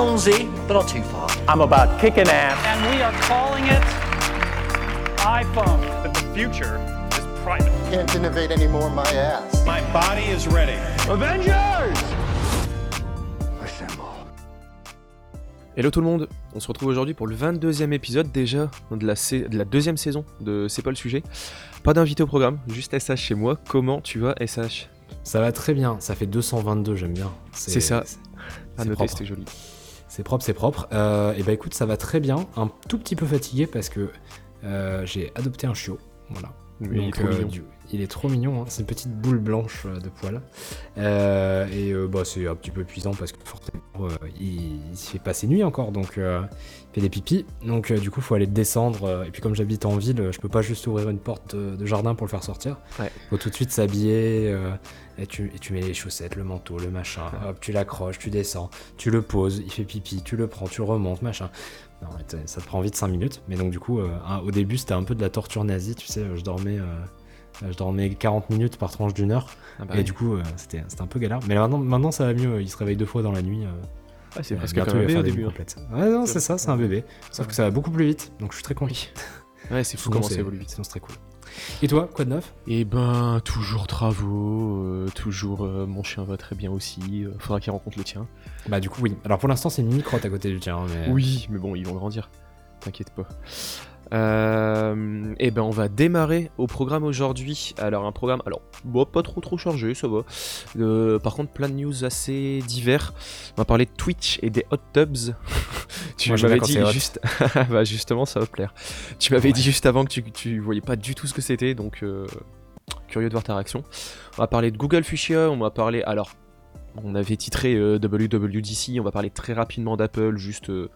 allons-y, but not too far. I'm about kicking ass. And we are calling it iPhone. That the future is private. Can't innovate anymore, my ass. My body is ready. Avengers! Assemble. Hello tout le monde, on se retrouve aujourd'hui pour le 22e épisode déjà de la, sa- de la deuxième saison de C'est pas le sujet. Pas d'invité au programme, juste SH chez moi. Comment tu vas SH Ça va très bien, ça fait 222, j'aime bien. C'est ça. c'est- À c'est noter, propre. c'était joli. C'est propre, c'est propre. Euh, et bah écoute, ça va très bien. Un tout petit peu fatigué parce que euh, j'ai adopté un chiot. Voilà. Mais il est Donc, trop euh, mignon. du- il est trop mignon, hein. c'est une petite boule blanche euh, de poils. Euh, et euh, bah, c'est un petit peu épuisant parce que forcément il, il se fait pas ses nuits encore, donc euh, il fait des pipis. Donc du coup, faut aller le descendre. et puis comme j'habite en ville, je peux pas juste ouvrir une porte de, de jardin pour le faire sortir. Ouais. Faut tout de suite s'habiller. et, tu, et tu mets les chaussettes, le manteau, le machin. Hop, tu l'accroches, tu descends, tu le poses, il fait pipi, tu le prends, tu remontes, machin. Non, ça te prend vite 5 minutes. Mais donc du coup, euh, au début, c'était un peu de la torture nazie, tu sais. Je dormais, euh, je dormais 40 minutes par tranche d'une heure. Ah bah et du coup, euh, c'était c'était un peu galère. Mais maintenant, maintenant, ça va mieux. Il se réveille deux fois dans la nuit. Ah, c'est va bébé au début. hein. Ouais, non, c'est ça, c'est un bébé. Sauf que ça va beaucoup plus vite. Donc je suis très content. Ouais, c'est fou comment ça évolue vite. Sinon, c'est très cool. Et toi, quoi de neuf? Et ben, toujours travaux, euh, toujours euh, mon chien va très bien aussi. euh, faudra qu'il rencontre le tien. Bah du coup, oui. Alors pour l'instant, c'est une mini-crotte à côté du tien. Mais... Oui, mais bon, ils vont grandir. T'inquiète pas. Euh, et ben on va démarrer au programme aujourd'hui. Alors un programme, alors bon, pas trop trop chargé, ça va. Euh, par contre plein de news assez divers. On va parler de Twitch et des hot tubs. tu m'avais dit juste, bah justement ça va plaire. Tu m'avais Ouais. dit juste avant que tu, tu voyais pas du tout ce que c'était, donc euh, curieux de voir ta réaction. On va parler de Google Fuchsia, on va parler alors. On avait titré euh, WWDC, on va parler très rapidement d'Apple, juste euh,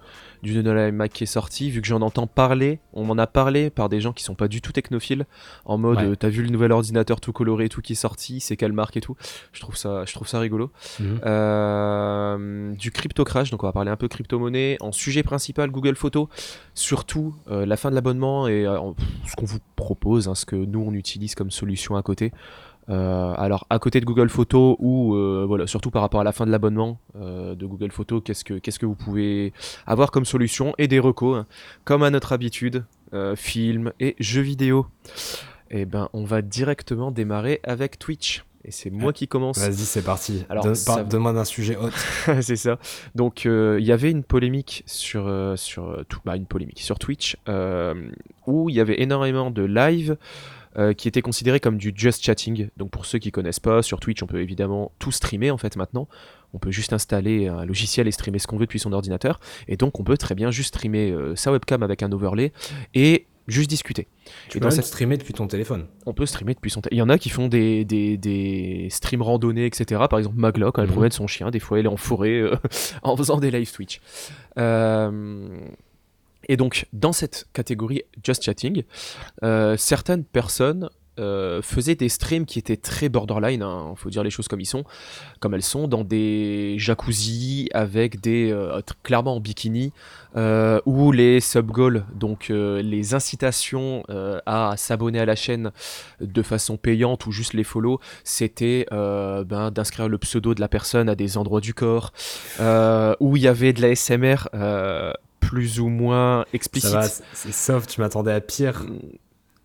du nouvel iMac qui est sorti, vu que j'en entends parler, on m'en a parlé par des gens qui sont pas du tout technophiles, en mode Ouais. euh, t'as vu le nouvel ordinateur tout coloré et tout qui est sorti, c'est quelle marque et tout. Je trouve ça, je trouve ça rigolo. Mhm. Du crypto crash, donc on va parler un peu crypto-monnaie. En sujet principal, Google Photos, surtout la fin de l'abonnement et ce qu'on vous propose, hein, ce que nous on utilise comme solution à côté. Euh, alors à côté de Google Photos ou euh, voilà surtout par rapport à la fin de l'abonnement euh, de Google Photos qu'est-ce que qu'est-ce que vous pouvez avoir comme solution et des recos hein. comme à notre habitude euh, films et jeux vidéo et ben on va directement démarrer avec Twitch et c'est moi qui commence Vas-y, c'est parti. Alors, ça- Donne-moi d'un sujet hot. c'est ça. Donc euh, il y avait une polémique sur euh, sur tout, bah, une polémique sur Twitch euh, où il y avait énormément de live euh, qui étaient considérés comme du just chatting. Donc pour ceux qui connaissent pas, sur Twitch on peut évidemment tout streamer en fait maintenant. On peut juste installer un logiciel et streamer ce qu'on veut depuis son ordinateur. Et donc on peut très bien juste streamer euh, sa webcam avec un overlay et juste discuter. Tu Et peux dans même cette- streamer depuis ton téléphone. On peut streamer depuis son téléphone. Il y en a qui font des, des, des streams randonnés, etc. Par exemple, Magla, quand elle Mhm. promène son chien, des fois elle est en forêt euh, en faisant des live Twitch. Euh, et donc, dans cette catégorie Just Chatting, euh, certaines personnes euh, faisaient des streams qui étaient très borderline, il faut dire les choses comme ils sont, comme elles sont, dans des jacuzzi avec des euh, clairement en bikini, ou les sub goals, donc les incitations à s'abonner à la chaîne de façon payante ou juste les follow, c'était ben, d'inscrire le pseudo de la personne à des endroits du corps, où il y avait de la SMR plus ou moins explicite. c'est soft, tu m'attendais à pire.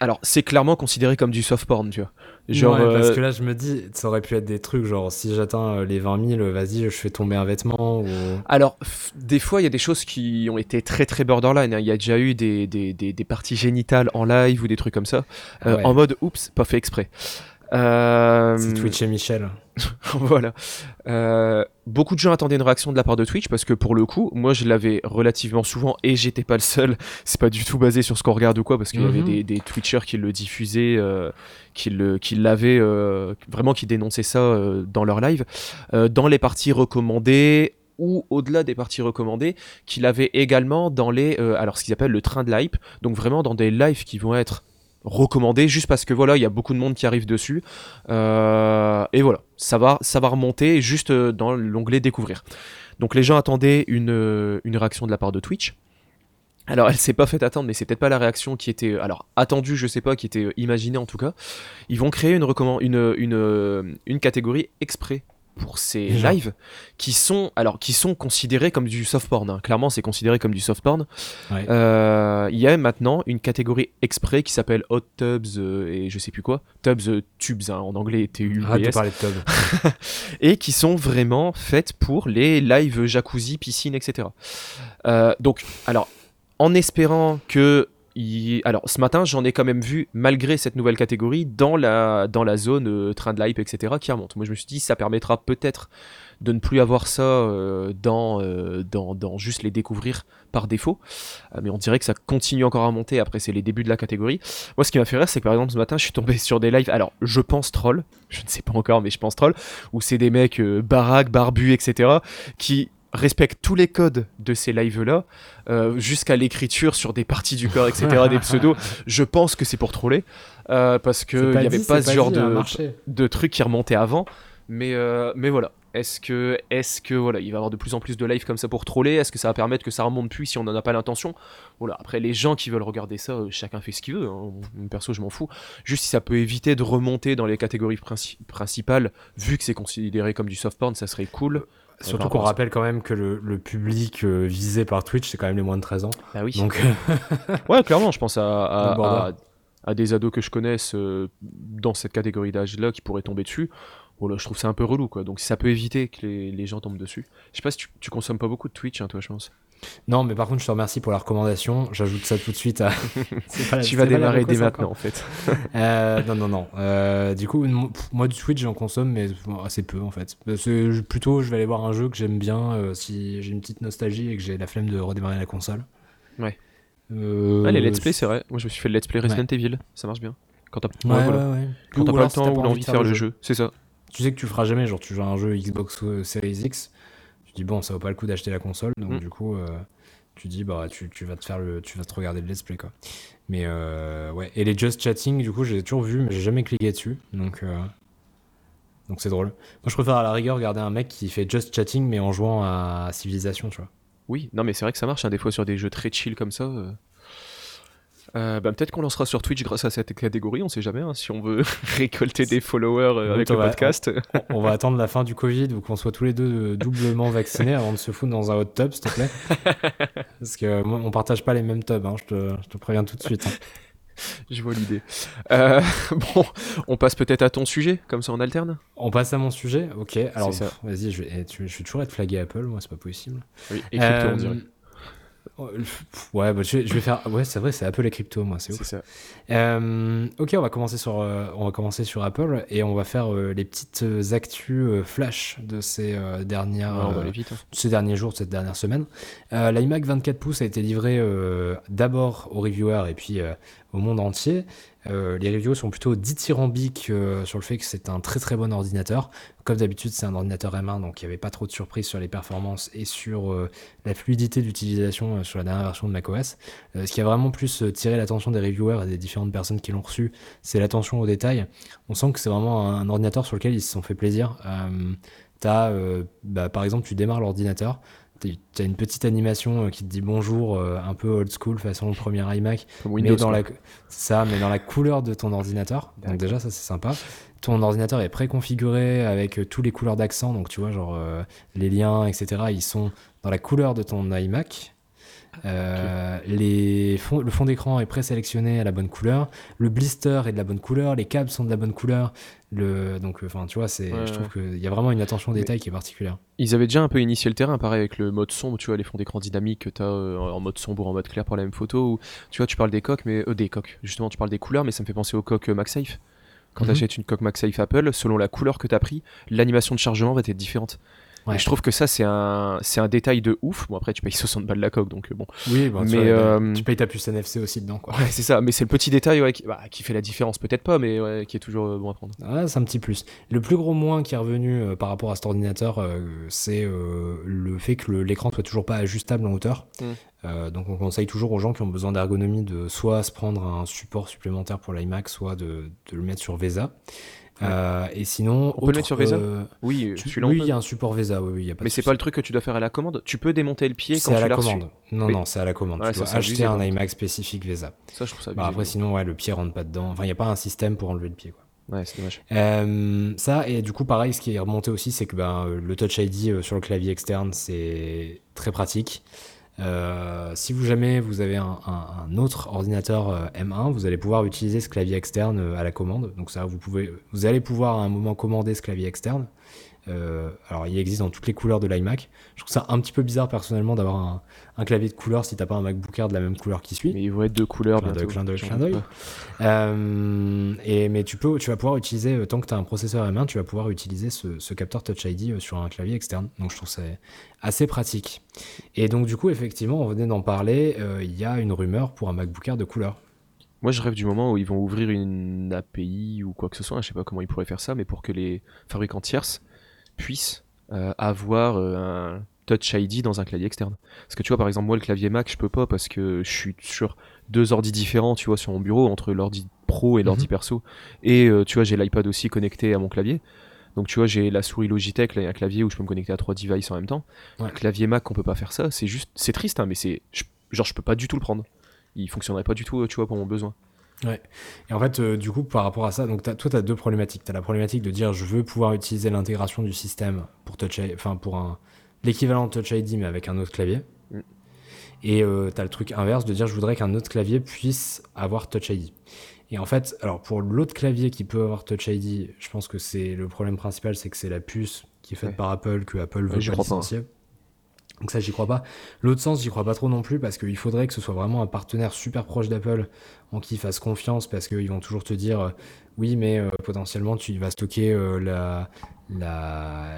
Alors, c'est clairement considéré comme du soft porn, tu vois. Genre, Ouais, parce euh, que là, je me dis, ça aurait pu être des trucs genre si j'atteins euh, les 20 000, vas-y, je fais tomber un vêtement. Ou... Alors, des fois, il y a des choses qui ont été très très borderline. hein. Il y a déjà eu des, des, des, des parties génitales en live ou des trucs comme ça, Ah euh, ouais. en mode oups, pas fait exprès. Euh, C'est Twitch et Michel. voilà. Euh, beaucoup de gens attendaient une réaction de la part de Twitch parce que pour le coup, moi je l'avais relativement souvent et j'étais pas le seul. C'est pas du tout basé sur ce qu'on regarde ou quoi parce qu'il y avait Mhm. des, des Twitchers qui le diffusaient, euh, qui le- qui l'avaient euh, vraiment qui dénonçaient ça euh, dans leur live. Euh, dans les parties recommandées ou au-delà des parties recommandées, qu'il avait également dans les, euh, alors ce qu'ils appellent le train de l'hype, donc vraiment dans des lives qui vont être recommandés juste parce que voilà il y a beaucoup de monde qui arrive dessus. Euh, et voilà ça va ça va remonter juste euh, dans l'onglet découvrir. Donc les gens attendaient une, euh, une réaction de la part de Twitch. Alors elle s'est pas fait attendre mais c'est peut-être pas la réaction qui était alors attendue je sais pas qui était imaginée en tout cas. Ils vont créer une une, une catégorie exprès pour ces lives qui sont alors qui sont considérés comme du soft porn. hein. Clairement, c'est considéré comme du soft porn. Ouais. Euh, Il y a maintenant une catégorie exprès qui s'appelle hot tubs euh, et je sais plus quoi, tubs euh, tubes hein, en anglais T U B S parler de Tub. et qui sont vraiment faites pour les lives jacuzzi, piscine, etc. Donc, alors, en espérant que. Alors, ce matin, j'en ai quand même vu, malgré cette nouvelle catégorie, dans la, dans la zone euh, train de hype, etc., qui remonte. Moi, je me suis dit, ça permettra peut-être de ne plus avoir ça euh, dans, euh, dans, dans juste les découvrir par défaut. Mais on dirait que ça continue encore à monter. Après, c'est les débuts de la catégorie. Moi, ce qui m'a fait rire, c'est que par exemple, ce matin, je suis tombé sur des lives. Alors, je pense troll, je ne sais pas encore, mais je pense troll, où c'est des mecs baraques, barbus, etc., qui respectent tous les codes de ces lives-là, euh, jusqu'à l'écriture sur des parties du corps, etc., des pseudos. Je pense que c'est pour troller, euh, parce qu'il n'y avait dit, pas ce genre dit, de, trucs qui remontaient avant. Mais, euh, mais voilà. Est-ce que, est-ce que voilà, il va y avoir de plus en plus de lives comme ça pour troller? Est-ce que ça va permettre que ça remonte plus si on n'en a pas l'intention? Voilà. Après, les gens qui veulent regarder ça, euh, chacun fait ce qu'il veut. hein. Perso, je m'en fous. Juste si ça peut éviter de remonter dans les catégories princi- principales, vu que c'est considéré comme du soft porn, ça serait cool. Surtout qu'on rappelle quand même que le, le public euh, visé par Twitch, c'est quand même les moins de 13 ans. Bah oui. Donc, Ouais, clairement, je pense à, à, Le border. à- à des ados que je connaisse euh, dans cette catégorie d'âge-là qui pourraient tomber dessus. Voilà, je trouve ça un peu relou, quoi. Donc si ça peut éviter que les, les gens tombent dessus. Je sais pas si tu, tu consommes pas beaucoup de Twitch, hein, toi, je pense. Non, mais par contre, je te remercie pour la recommandation. J'ajoute ça tout de suite à. La- tu vas démarrer dès maintenant, en fait. Euh, non, non, non. Euh, du coup, moi, du Twitch, j'en consomme, mais assez peu, en fait. Parce que je- plutôt, je vais aller voir un jeu que j'aime bien euh, si j'ai une petite nostalgie et que j'ai la flemme de redémarrer la console. Ouais. Ah, les let's play, c'est vrai. Moi, je me suis fait le let's play Resident Evil. Ça marche bien. Quand t'as Ouais, ouais, voilà. pas le temps t'as ou l'envie de faire le jeu. C'est ça. Tu sais que tu feras jamais, genre tu joues à un jeu Xbox Series X, dis bon, ça vaut pas le coup d'acheter la console, donc Mm. du coup, euh, tu dis bah tu, tu vas te faire le, tu vas te regarder le let's play quoi. Mais euh, ouais, et les Just Chatting, du coup, j'ai toujours vu, mais j'ai jamais cliqué dessus, donc euh, donc c'est drôle. Moi, je préfère à la rigueur regarder un mec qui fait Just Chatting, mais en jouant à Civilization, tu vois. Oui, non, mais c'est vrai que ça marche, hein, des fois, sur des jeux très chill comme ça. euh. Euh, bah, peut-être qu'on lancera sur Twitch grâce à cette catégorie, on sait jamais, hein, si on veut récolter des followers euh, avec le va- podcast. On, on va attendre la fin du Covid ou qu'on soit tous les deux euh, doublement vaccinés avant de se foutre dans un hot tub, s'il te plaît. Parce que euh, moi, on partage pas les mêmes tubs, hein, je, te, je te préviens tout de suite. hein. Je vois l'idée. Euh, bon, on passe peut-être à ton sujet, comme ça on alterne. On passe à mon sujet, ok. Alors, vas-y, je vais, eh, je vais toujours être flagué Apple, moi, c'est pas possible. Oui, et crypto, on dirait. Oh, Ouais, bah, je, vais, je vais faire. Ouais, c'est vrai, c'est Apple et crypto, moi, c'est C'est ouf. ça. Euh, ok, on va commencer sur, euh, on va commencer sur Apple et on va faire euh, les petites actus euh, flash de ces euh, dernières, Ouais, on va euh, aller vite. hein. ces derniers jours, de cette dernière semaine. Euh, L'iMac 24 pouces a été livré euh, d'abord aux reviewers et puis euh, au monde entier. Euh, les reviews sont plutôt dithyrambiques euh, sur le fait que c'est un très très bon ordinateur. Comme d'habitude, c'est un ordinateur M1, donc il n'y avait pas trop de surprises sur les performances et sur euh, la fluidité d'utilisation euh, sur la dernière version de macOS. Ce qui a vraiment plus tiré l'attention des reviewers et des différentes personnes qui l'ont reçu, c'est l'attention aux détails. On sent que c'est vraiment un, ordinateur sur lequel ils se sont fait plaisir. Bah, par exemple, tu démarres l'ordinateur, tu as une petite animation euh, qui te dit bonjour, euh, un peu old school façon le premier iMac, mais dans la ça, mais dans la couleur de ton ordinateur. Donc déjà ça c'est sympa. Ton ordinateur est préconfiguré avec euh, tous les couleurs d'accent, donc tu vois genre euh, les liens, etc. Ils sont dans la couleur de ton iMac. Euh, les fonds- le fond d'écran est présélectionné à la bonne couleur, le blister est de la bonne couleur, les câbles sont de la bonne couleur, le donc enfin tu vois c'est Ouais, je trouve qu'il y a vraiment une attention au Mais- détail qui est particulière. Ils avaient déjà un peu initié le terrain, pareil avec le mode sombre, tu vois, les fonds d'écran dynamiques que tu as en mode sombre ou en mode clair pour la même photo. Ou, tu vois, tu parles des coques, mais euh, des coques. Justement, tu parles des couleurs, mais ça me fait penser aux coques euh, MagSafe. Quand Mhm. tu achètes une coque MagSafe Apple, selon la couleur que tu as pris, l'animation de chargement va être différente. Ouais. Et je trouve que ça, c'est un, c'est un détail de ouf. Bon, après, tu payes 60 balles la coque, donc euh, bon. Oui, bon, tu, Mais, vois, euh, tu payes ta puce NFC aussi dedans quoi. Ouais, c'est ça, mais c'est le petit détail ouais, qui, bah, qui fait la différence, peut-être pas, mais ouais, qui est toujours euh, bon à prendre. Ah, c'est un petit plus. Le plus gros moins qui est revenu euh, par rapport à cet ordinateur, euh, c'est le fait que l'écran soit toujours pas ajustable en hauteur. Mm. Euh, donc on conseille toujours aux gens qui ont besoin d'ergonomie de soit se prendre un support supplémentaire pour l'iMac, soit de, de le mettre sur VESA. Euh, et sinon, On peut le mettre sur VESA euh, Oui, tu- il y a un support VESA, oui, oui, y a pas mais c'est pas le truc que tu dois faire à la commande? Tu peux démonter le pied quand C'est à tu la l'as reçu. Non, non, c'est à la commande. Ouais, tu dois acheter un iMac spécifique VESA. Ça, je trouve ça Bah, après, sinon, ouais, le pied rentre pas dedans. Enfin, il n'y a pas un système pour enlever le pied. Quoi. Ouais, c'est dommage. Euh, ça, et du coup, pareil, ce qui est remonté aussi, c'est que ben, le Touch ID euh, sur le clavier externe, c'est très pratique. Euh, si vous jamais vous avez un, un- autre ordinateur euh, M1, vous allez pouvoir utiliser ce clavier externe euh, à la commande. Donc ça, vous pouvez, vous allez pouvoir à un moment commander ce clavier externe. Euh, alors, il existe dans toutes les couleurs de l'iMac. Je trouve ça un petit peu bizarre personnellement d'avoir un, un clavier de couleur si t'as pas un MacBook Air de la même couleur qui suit. Mais ils vont être de couleurs Clin d'œil, clin d'œil, clin d'œil. Euh, et, mais tu, peux, tu vas pouvoir utiliser, euh, tant que tu as un processeur M1, tu vas pouvoir utiliser ce, ce capteur Touch ID sur un clavier externe. Donc je trouve ça assez pratique. Et donc du coup, effectivement, on venait d'en parler, euh, il y a une rumeur pour un MacBook Air de couleur. Moi, je rêve du moment où ils vont ouvrir une API ou quoi que ce soit. Je sais pas comment ils pourraient faire ça, mais pour que les fabricants tierces puissent euh, avoir euh, un Touch ID dans un clavier externe. Parce que tu vois, par exemple, moi, le clavier Mac, je peux pas parce que je suis sur deux ordis différents, tu vois, sur mon bureau, entre l'ordi pro et l'ordi Mhm. perso. Et euh, tu vois, j'ai l'iPad aussi connecté à mon clavier. Donc tu vois, j'ai la souris Logitech, là, un clavier où je peux me connecter à trois devices en même temps. Ouais. Le clavier Mac, on peut pas faire ça. C'est juste, c'est triste, hein, mais c'est, je- genre, je peux pas du tout le prendre. Il fonctionnerait pas du tout, tu vois, pour mon besoin. Et en fait, euh, du coup, par rapport à ça, donc toi, tu as deux problématiques. Tu as la problématique de dire je veux pouvoir utiliser l'intégration du système pour Touch ID, enfin pour un l'équivalent de Touch ID mais avec un autre clavier. Mm. Et tu as le truc inverse de dire je voudrais qu'un autre clavier puisse avoir Touch ID. Et en fait, alors pour l'autre clavier qui peut avoir Touch ID, je pense que c'est le problème principal, c'est que c'est la puce qui est faite Ouais. par Apple que Apple veut Ouais, pas pas. Donc ça, j'y crois pas. L'autre sens, j'y crois pas trop non plus parce qu'il faudrait que ce soit vraiment un partenaire super proche d'Apple en qui ils fassent confiance parce qu'ils vont toujours te dire euh, oui, mais euh, potentiellement tu vas stocker euh, la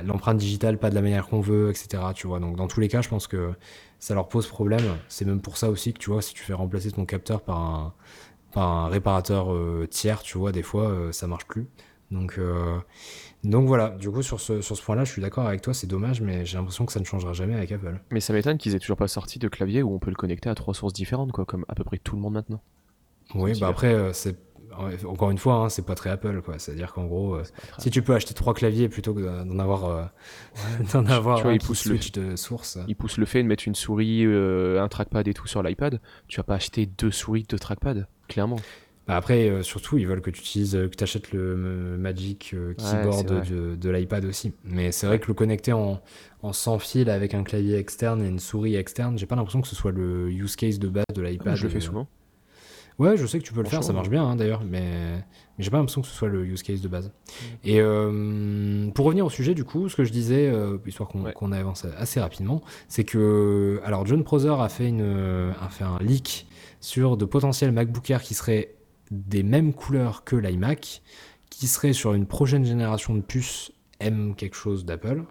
l'empreinte digitale pas de la manière qu'on veut, etc. Tu vois. Donc dans tous les cas, je pense que ça leur pose problème. C'est même pour ça aussi que tu vois, si tu fais remplacer ton capteur par un par un réparateur tiers, tu vois, des fois ça marche plus. Donc euh, donc voilà. Du coup sur ce sur ce point-là, je suis d'accord avec toi. C'est dommage, mais j'ai l'impression que ça ne changera jamais avec Apple. Mais ça m'étonne qu'ils aient toujours pas sorti de clavier où on peut le connecter à trois sources différentes, quoi, comme à peu près tout le monde maintenant. Oui, bah après, euh, c'est encore une fois, hein, c'est pas très Apple, quoi. C'est-à-dire qu'en gros, euh, si tu peux acheter trois claviers plutôt que d'en avoir, euh, d'en avoir Tu vois, un ils qui poussent le- de source. Ils poussent le fait de mettre une souris, euh, un trackpad et tout sur l'iPad. Tu vas pas acheter deux souris, deux trackpads, clairement. Bah après, euh, surtout, ils veulent que tu utilises, euh, que tu achètes le euh, Magic euh, Keyboard de, de l'iPad aussi. Mais c'est vrai que le connecter en, en sans fil avec un clavier externe et une souris externe, j'ai pas l'impression que ce soit le use case de base de l'iPad. je le fais souvent. Ouais, je sais que tu peux le faire, ça marche bien hein, d'ailleurs, mais, mais j'ai pas l'impression que ce soit le use case de base. Et euh, pour revenir au sujet, du coup, ce que je disais, euh, histoire qu'on Ouais. avance assez rapidement, c'est que alors John Prosser a fait, une, a fait un leak sur de potentiels MacBook Air qui seraient des mêmes couleurs que l'iMac, qui seraient sur une prochaine génération de puces M quelque chose d'Apple,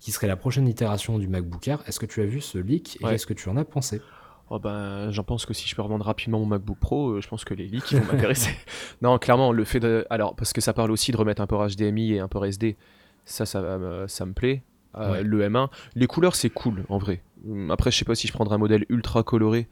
qui serait la prochaine itération du MacBook Air. Est-ce que tu as vu ce leak et Ouais. qu'est-ce que tu en as pensé? Oh ben, j'en pense que si je peux revendre rapidement mon MacBook Pro, euh, je pense que les leaks vont m'intéresser. non, clairement, le fait de. Alors, parce que ça parle aussi de remettre un port HDMI et un port SD, ça, ça, me- ça me plaît. Euh, Ouais. Le M1, les couleurs, c'est cool en vrai. Après, je sais pas si je prendrais un modèle ultra coloré.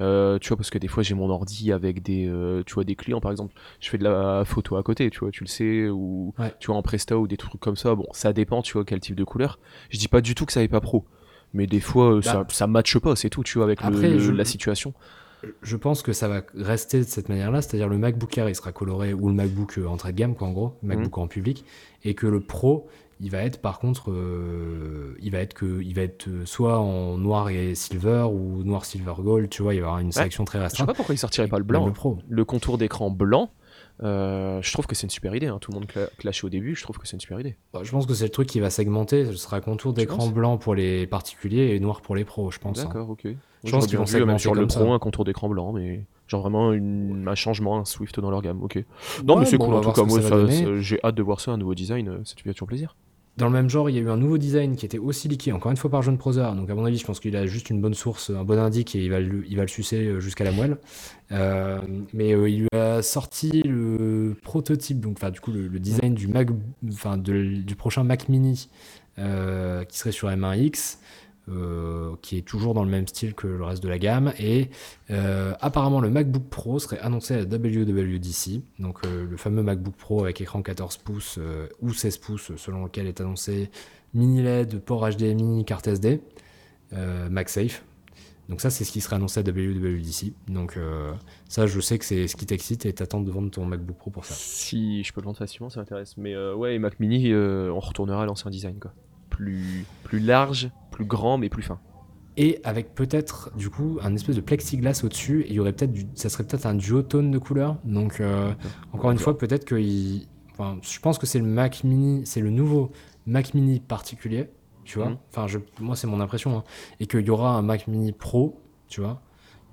Euh, tu vois, parce que des fois j'ai mon ordi avec des, euh, tu vois, des clients par exemple. Je fais de la photo à côté, tu vois, tu le sais, ou Ouais. tu vois en Presta ou des trucs comme ça. Bon, ça dépend, tu vois, quel type de couleur. Je dis pas du tout que ça n'est pas pro, mais des fois euh, ça, Bah. ça matche pas, c'est tout, tu vois, avec le- Après, le- je- la situation. Je pense que ça va rester de cette manière-là, c'est-à-dire le MacBook Air il sera coloré ou le MacBook entrée de gamme quoi en gros, le MacBook en public, et que le Pro il va être par contre, euh, il va être que, il va être soit en noir et silver ou noir silver gold, tu vois, il va y avoir une sélection très Je sais restreinte. pas pourquoi ils sortiraient pas le blanc. Le hein. Pro. Le contour d'écran blanc, euh, je trouve que c'est une super idée. hein. Tout le monde cla- clashait au début, je trouve que c'est une super idée. Bah, je pense que c'est le truc qui va segmenter. Ce sera contour d'écran blanc pour les particuliers et noir pour les pros, je pense. hein. D'accord, ok. Je pense qu'ils vont segmenter sur le Pro ça. un contour d'écran blanc, mais genre vraiment une- un changement, un Swift dans leur gamme. Ok. Non, Ouais, mais c'est bon, cool en tout cas. Moi, j'ai hâte de voir ça, un nouveau design. euh, Ça te fait toujours plaisir. Dans le même genre, il y a eu un nouveau design qui était aussi leaké, encore une fois par John Prosser. Donc, à mon avis, je pense qu'il a juste une bonne source, un bon indice et il va le, il va le sucer euh, jusqu'à la moelle. Euh, mais euh, il lui a sorti le prototype, donc, enfin, du coup, le, le design du, Mac, enfin, du prochain Mac Mini euh, qui serait sur M1X. Euh, qui est toujours dans le même style que le reste de la gamme et euh, apparemment le MacBook Pro serait annoncé à WWDC donc euh, le fameux MacBook Pro avec écran 14 pouces ou 16 pouces selon lequel est annoncé mini LED, port HDMI, carte SD, MagSafe. Donc ça, c'est ce qui serait annoncé à WWDC. Donc ça, je sais que c'est ce qui t'excite et t'attends de vendre ton MacBook Pro pour ça. Si je peux le vendre facilement, ça m'intéresse. Mais ouais, et Mac Mini, on retournera à l'ancien design, quoi. Plus, plus large, plus grand, mais plus fin. Et avec peut-être du coup un espèce de plexiglas au-dessus, et il y aurait peut-être du, ça serait peut-être un duotone de couleurs. Donc euh, encore une fois, peut-être que il- enfin, je pense que c'est le Mac Mini, c'est le nouveau Mac Mini particulier, tu vois. Mhm. Enfin, je, moi c'est mon impression, hein. et qu'il y aura un Mac Mini Pro, tu vois,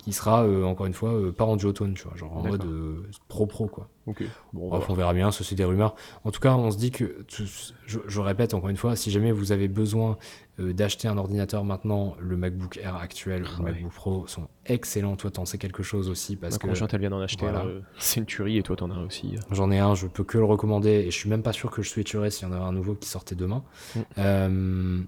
qui sera euh, encore une fois euh, pas en duotone, tu vois, genre en mode euh, pro pro quoi. Ok. Bon, Bref, on verra bien, c'est des rumeurs. En tout cas, on se dit que, je, je répète encore une fois, si jamais vous avez besoin euh, d'acheter un ordinateur maintenant, le MacBook Air actuel ou le Ouais. MacBook Pro sont excellents. Toi, t'en sais quelque chose aussi parce Ma que conjointe, elle vient d'en acheter voilà. un, euh, Century et toi, t'en as aussi. euh. j'en ai un, je peux que le recommander et je suis même pas sûr que je switcherai s'il y en avait un nouveau qui sortait demain. Mm. Euh,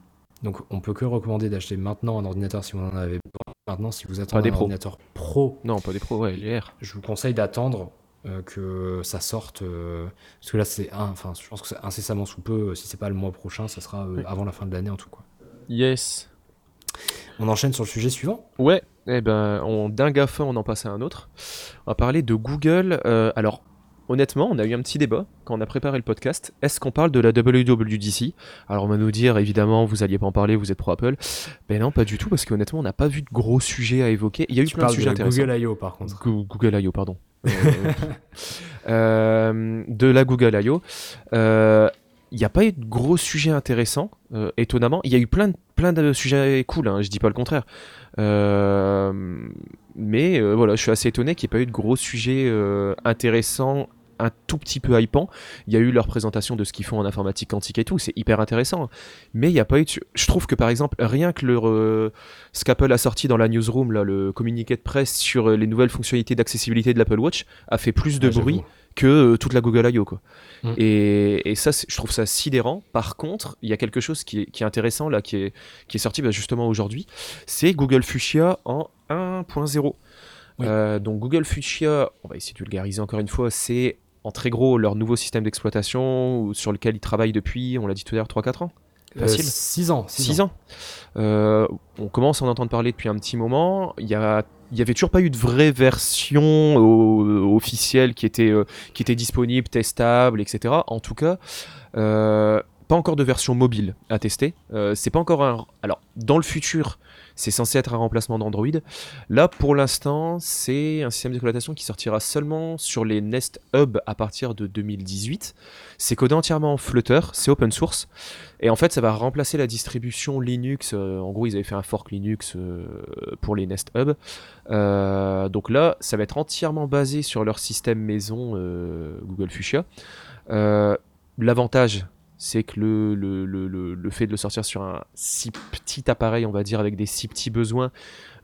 donc, on peut que recommander d'acheter maintenant un ordinateur si vous en avez besoin. Maintenant, si vous attendez des un ordinateur pro Non, pas des pros, ouais, les R. je vous conseille d'attendre euh, que ça sorte euh, parce que là c'est un enfin je pense que c'est incessamment sous peu euh, si c'est pas le mois prochain ça sera Oui. avant la fin de l'année en tout cas Yes. on enchaîne sur le sujet suivant Ouais, eh ben, on, d'un GAFA, on en passe à un autre. On va parler de Google. Alors, honnêtement, on a eu un petit débat quand on a préparé le podcast. Est-ce qu'on parle de la WWDC Alors, on va nous dire, évidemment, vous alliez pas en parler, vous êtes pro Apple. Ben non, pas du tout, parce qu'honnêtement, on n'a pas vu de gros sujets à évoquer. Il y a eu tu plein de de sujets la intéressants. Google I.O. par contre Goo- Google I.O., pardon. Euh, euh, de la Google I.O. Euh, Il n'y a pas eu de gros sujets intéressants, euh, étonnamment. Il y a eu plein de, plein de sujets cool, hein, je dis pas le contraire. Euh, mais euh, voilà, je suis assez étonné qu'il n'y ait pas eu de gros sujets euh, intéressants, un tout petit peu hypant. Il y a eu leur présentation de ce qu'ils font en informatique quantique et tout, c'est hyper intéressant. Mais il n'y a pas eu Je trouve que par exemple, rien que leur, euh, ce qu'Apple a sorti dans la newsroom, là, le communiqué de presse sur euh, les nouvelles fonctionnalités d'accessibilité de l'Apple Watch, a fait plus de bruit que euh, toute la Google I.O. Quoi. Mm. Et, et ça, je trouve ça sidérant. Par contre, il y a quelque chose qui est, qui est intéressant là, qui est, qui est sorti bah, justement aujourd'hui, c'est Google Fuchsia en 1.0. Oui. Euh, donc Google Fuchsia, on va essayer de vulgariser encore une fois, c'est en très gros leur nouveau système d'exploitation sur lequel ils travaillent depuis, on l'a dit tout à l'heure, 3-4 ans? Facile. 6 Euh, ans 6 6 ans. Euh, on commence à en entendre parler depuis un petit moment. Il y a il y avait toujours pas eu de vraie version au- officielle qui était, euh, qui était disponible, testable, etc. En tout cas, euh, pas encore de version mobile à tester. Euh, c'est pas encore un. Alors, dans le futur, c'est censé être un remplacement d'Android. Là, pour l'instant, c'est un système d'exploitation qui sortira seulement sur les Nest Hub à partir de 2018. C'est codé entièrement en Flutter, c'est open source. Et en fait, ça va remplacer la distribution Linux. euh, en gros, ils avaient fait un fork Linux euh, pour les Nest Hub. Euh, donc là, ça va être entièrement basé sur leur système maison Google Fuchsia. L'avantage, c'est que le, le, le, le, fait de le sortir sur un si petit appareil, on va dire, avec des si petits besoins,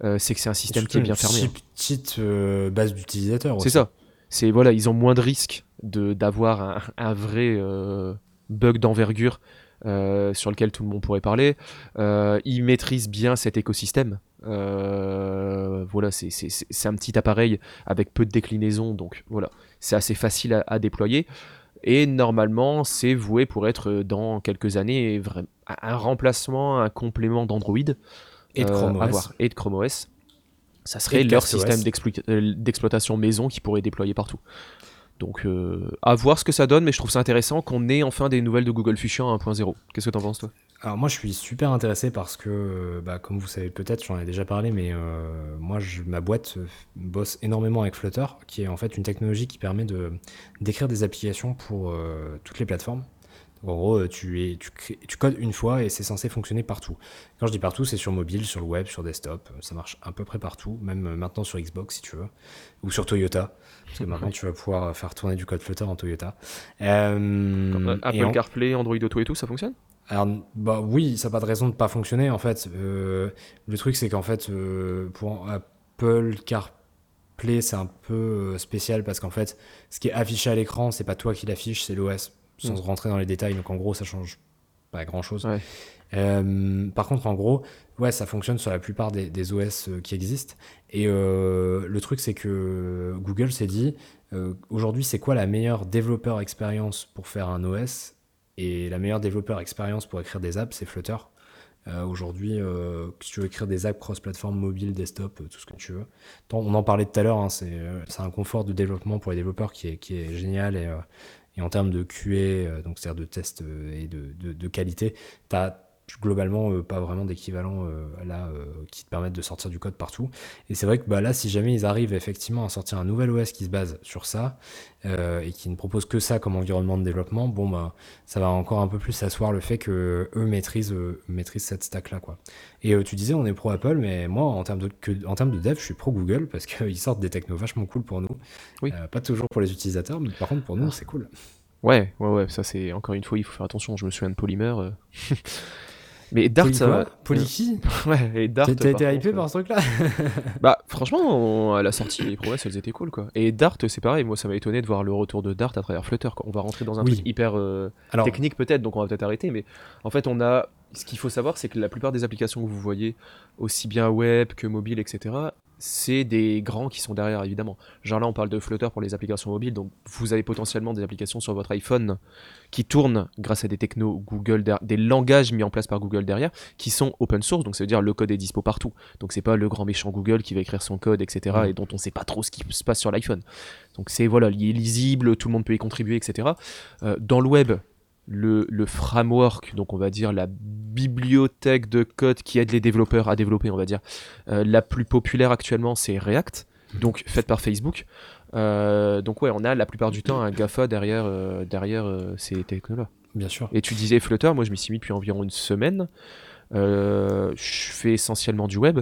euh, c'est que c'est un système qui est bien fermé. hein. Une petite euh, base d'utilisateurs C'est ça. C'est voilà, ils ont moins de risques de d'avoir un, un vrai euh, bug d'envergure euh, sur lequel tout le monde pourrait parler. Euh, ils maîtrisent bien cet écosystème. Euh, voilà, c'est un petit appareil avec peu de déclinaisons, donc voilà, c'est assez facile à, à déployer. Et normalement, c'est voué pour être euh, dans quelques années un remplacement, un complément d'Android Et de euh, Chrome OS. et de Chrome OS. Ça serait leur système euh, d'exploitation maison qui pourrait déployer partout. Donc euh, à voir ce que ça donne, mais je trouve ça intéressant qu'on ait enfin des nouvelles de Google Fuchsia 1.0. Qu'est-ce que t'en penses toi? Alors moi je suis super intéressé parce que, bah, comme vous savez peut-être, j'en ai déjà parlé, mais euh, moi je- ma boîte euh, bosse énormément avec Flutter, qui est en fait une technologie qui permet de d'écrire des applications pour euh, toutes les plateformes. Donc, en gros, tu, es, tu, crées- tu codes une fois et c'est censé fonctionner partout. Quand je dis partout, c'est sur mobile, sur le web, sur desktop. Ça marche à peu près partout, même maintenant sur Xbox si tu veux, ou sur Toyota, parce que maintenant tu vas pouvoir faire tourner du code Flutter en Toyota. Euh, Apple en- CarPlay, Android Auto et tout, ça fonctionne? Alors, bah oui, ça n'a pas de raison de pas fonctionner en fait. Euh, le truc c'est qu'en fait, euh, pour Apple CarPlay, c'est un peu euh, spécial parce qu'en fait, ce qui est affiché à l'écran, c'est pas toi qui l'affiche, c'est l'OS, sans Mm. rentrer dans les détails. Donc en gros, ça change pas grand chose. Ouais. par contre, en gros, ouais, ça fonctionne sur la plupart des, des OS qui existent. Et le truc, c'est que Google s'est dit, aujourd'hui, c'est quoi la meilleure développeur expérience pour faire un OS Et la meilleure développeur expérience pour écrire des apps, c'est Flutter. Euh, Aujourd'hui, euh, si tu veux écrire des apps cross-platform, mobile, desktop, euh, tout ce que tu veux. On en parlait tout à l'heure, hein, c'est un confort de développement pour les développeurs qui est, génial et, en termes de QA, donc c'est-à-dire de test et de, de, de qualité, tu as globalement euh, pas vraiment d'équivalent euh, là euh, qui te permettent de sortir du code partout. Et c'est vrai que bah, là, si jamais ils arrivent effectivement à sortir un nouvel OS qui se base sur ça et qui ne propose que ça comme environnement de développement, bon bah ça va encore un peu plus asseoir le fait que eux maîtrisent, maîtrisent cette stack là quoi. Et tu disais on est pro Apple, mais moi en termes de, que, en termes de dev, je suis pro Google parce qu'ils sortent des technos vachement cool pour nous. Oui. Pas toujours pour les utilisateurs, mais par contre pour nous c'est cool. Ouais, ouais, ouais, ça c'est encore une fois, il faut faire attention. Je me souviens de Polymer. euh. mais Dart, Poly ça quoi va. Poly qui Ouais, et Dart. T'as été hypé par euh, ce truc là Bah, franchement, on- à la sortie, les promesses, elles étaient cool, quoi. Et Dart, c'est pareil. Moi, ça m'a étonné de voir le retour de Dart à travers Flutter. Quoi. On va rentrer dans un Oui. truc hyper euh, Alors, technique, peut-être, donc on va peut-être arrêter. Mais en fait, on a. Ce qu'il faut savoir, c'est que la plupart des applications que vous voyez, aussi bien web que mobile, etc., c'est des grands qui sont derrière, évidemment. Genre là, on parle de Flutter pour les applications mobiles, donc vous avez potentiellement des applications sur votre iPhone qui tournent grâce à des technos Google, des langages mis en place par Google derrière, qui sont open source, donc ça veut dire le code est dispo partout. Donc c'est pas le grand méchant Google qui va écrire son code, etc., et dont on sait pas trop ce qui se passe sur l'iPhone. Donc c'est voilà, il est lisible, tout le monde peut y contribuer, etc. Euh, dans le web, le, le framework, donc on va dire la bibliothèque de code qui aide les développeurs à développer, on va dire, euh, la plus populaire actuellement, c'est React, donc faite par Facebook. Euh, donc ouais, on a la plupart du temps un GAFA derrière, euh, derrière ces technos-là. bien sûr. Et tu disais Flutter, moi je m'y suis mis depuis environ une semaine. Je fais essentiellement du web.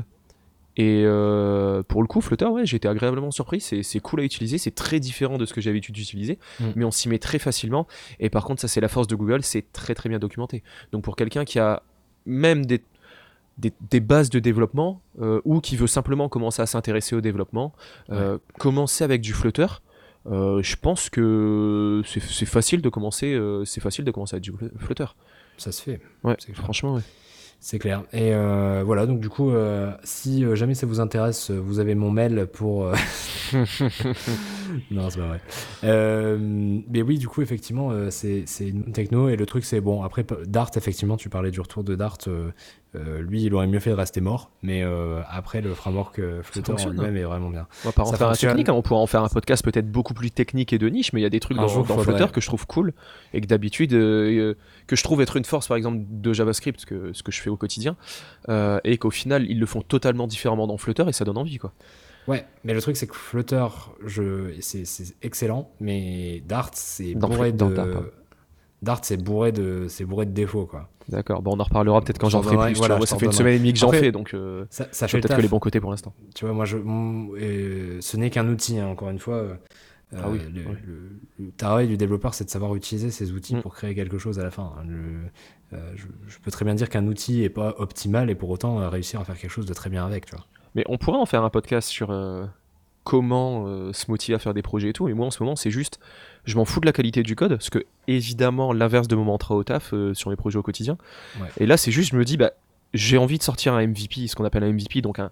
Et euh, pour le coup, Flutter, ouais, j'ai été agréablement surpris. C'est cool à utiliser. C'est très différent de ce que j'avais l'habitude d'utiliser. Mm. Mais on s'y met très facilement. Et par contre, ça, c'est la force de Google. C'est très très bien documenté. Donc pour quelqu'un qui a même des, des, des bases de développement euh, ou qui veut simplement commencer à s'intéresser au développement, euh, commencer avec du Flutter. euh, je pense que c'est facile de commencer. c'est facile de commencer avec du Flutter. Ça se fait. Ouais, franchement, ouais. C'est clair. Et euh, voilà, donc du coup, euh, si euh, jamais ça vous intéresse, vous avez mon mail pour. non, c'est pas vrai. Euh, mais oui, du coup, effectivement, c'est une techno. Et le truc, c'est bon, après, Dart, effectivement, tu parlais du retour de Dart. Euh, lui, il aurait mieux fait de rester mort. Mais euh, après, le framework euh, Flutter en lui-même est vraiment bien. On va pas en Ça faire un technique, hein, on pourra en faire un podcast peut-être beaucoup plus technique et de niche, mais il y a des trucs Un dans, jour, dans. Flutter que je trouve cool et que d'habitude, euh, que je trouve être une force par exemple de JavaScript, que, ce que je fais au quotidien, et qu'au final ils le font totalement différemment dans Flutter et ça donne envie quoi. Ouais, mais le truc, c'est que Flutter, je... c'est excellent. Mais Dart, c'est bourré Flut- dans de. Dart, pardon. Dart, c'est bourré de, c'est bourré de défauts, quoi. D'accord, bon on en reparlera peut-être quand Je j'en ferai plus. voilà, vois, ça fait une semaine et demie que j'en fais, donc euh, Ça, ça fait peut-être que les bons côtés pour l'instant. Tu vois, moi, je, euh, ce n'est qu'un outil, hein, encore une fois. euh, Ah oui, le, oui. le- le travail du développeur, c'est de savoir utiliser ces outils Mm. pour créer quelque chose à la fin. hein. Le- euh, je, je peux très bien dire qu'un outil est pas optimal et pour autant euh, réussir à faire quelque chose de très bien avec, tu vois. Mais on pourrait en faire un podcast sur comment euh, se motiver à faire des projets et tout. Mais moi en ce moment, c'est juste, je m'en fous de la qualité du code, parce que évidemment, l'inverse de mon mantra au taf euh, sur mes projets au quotidien. Ouais. Et là, c'est juste, je me dis, bah, j'ai envie de sortir un MVP, ce qu'on appelle un MVP, donc un,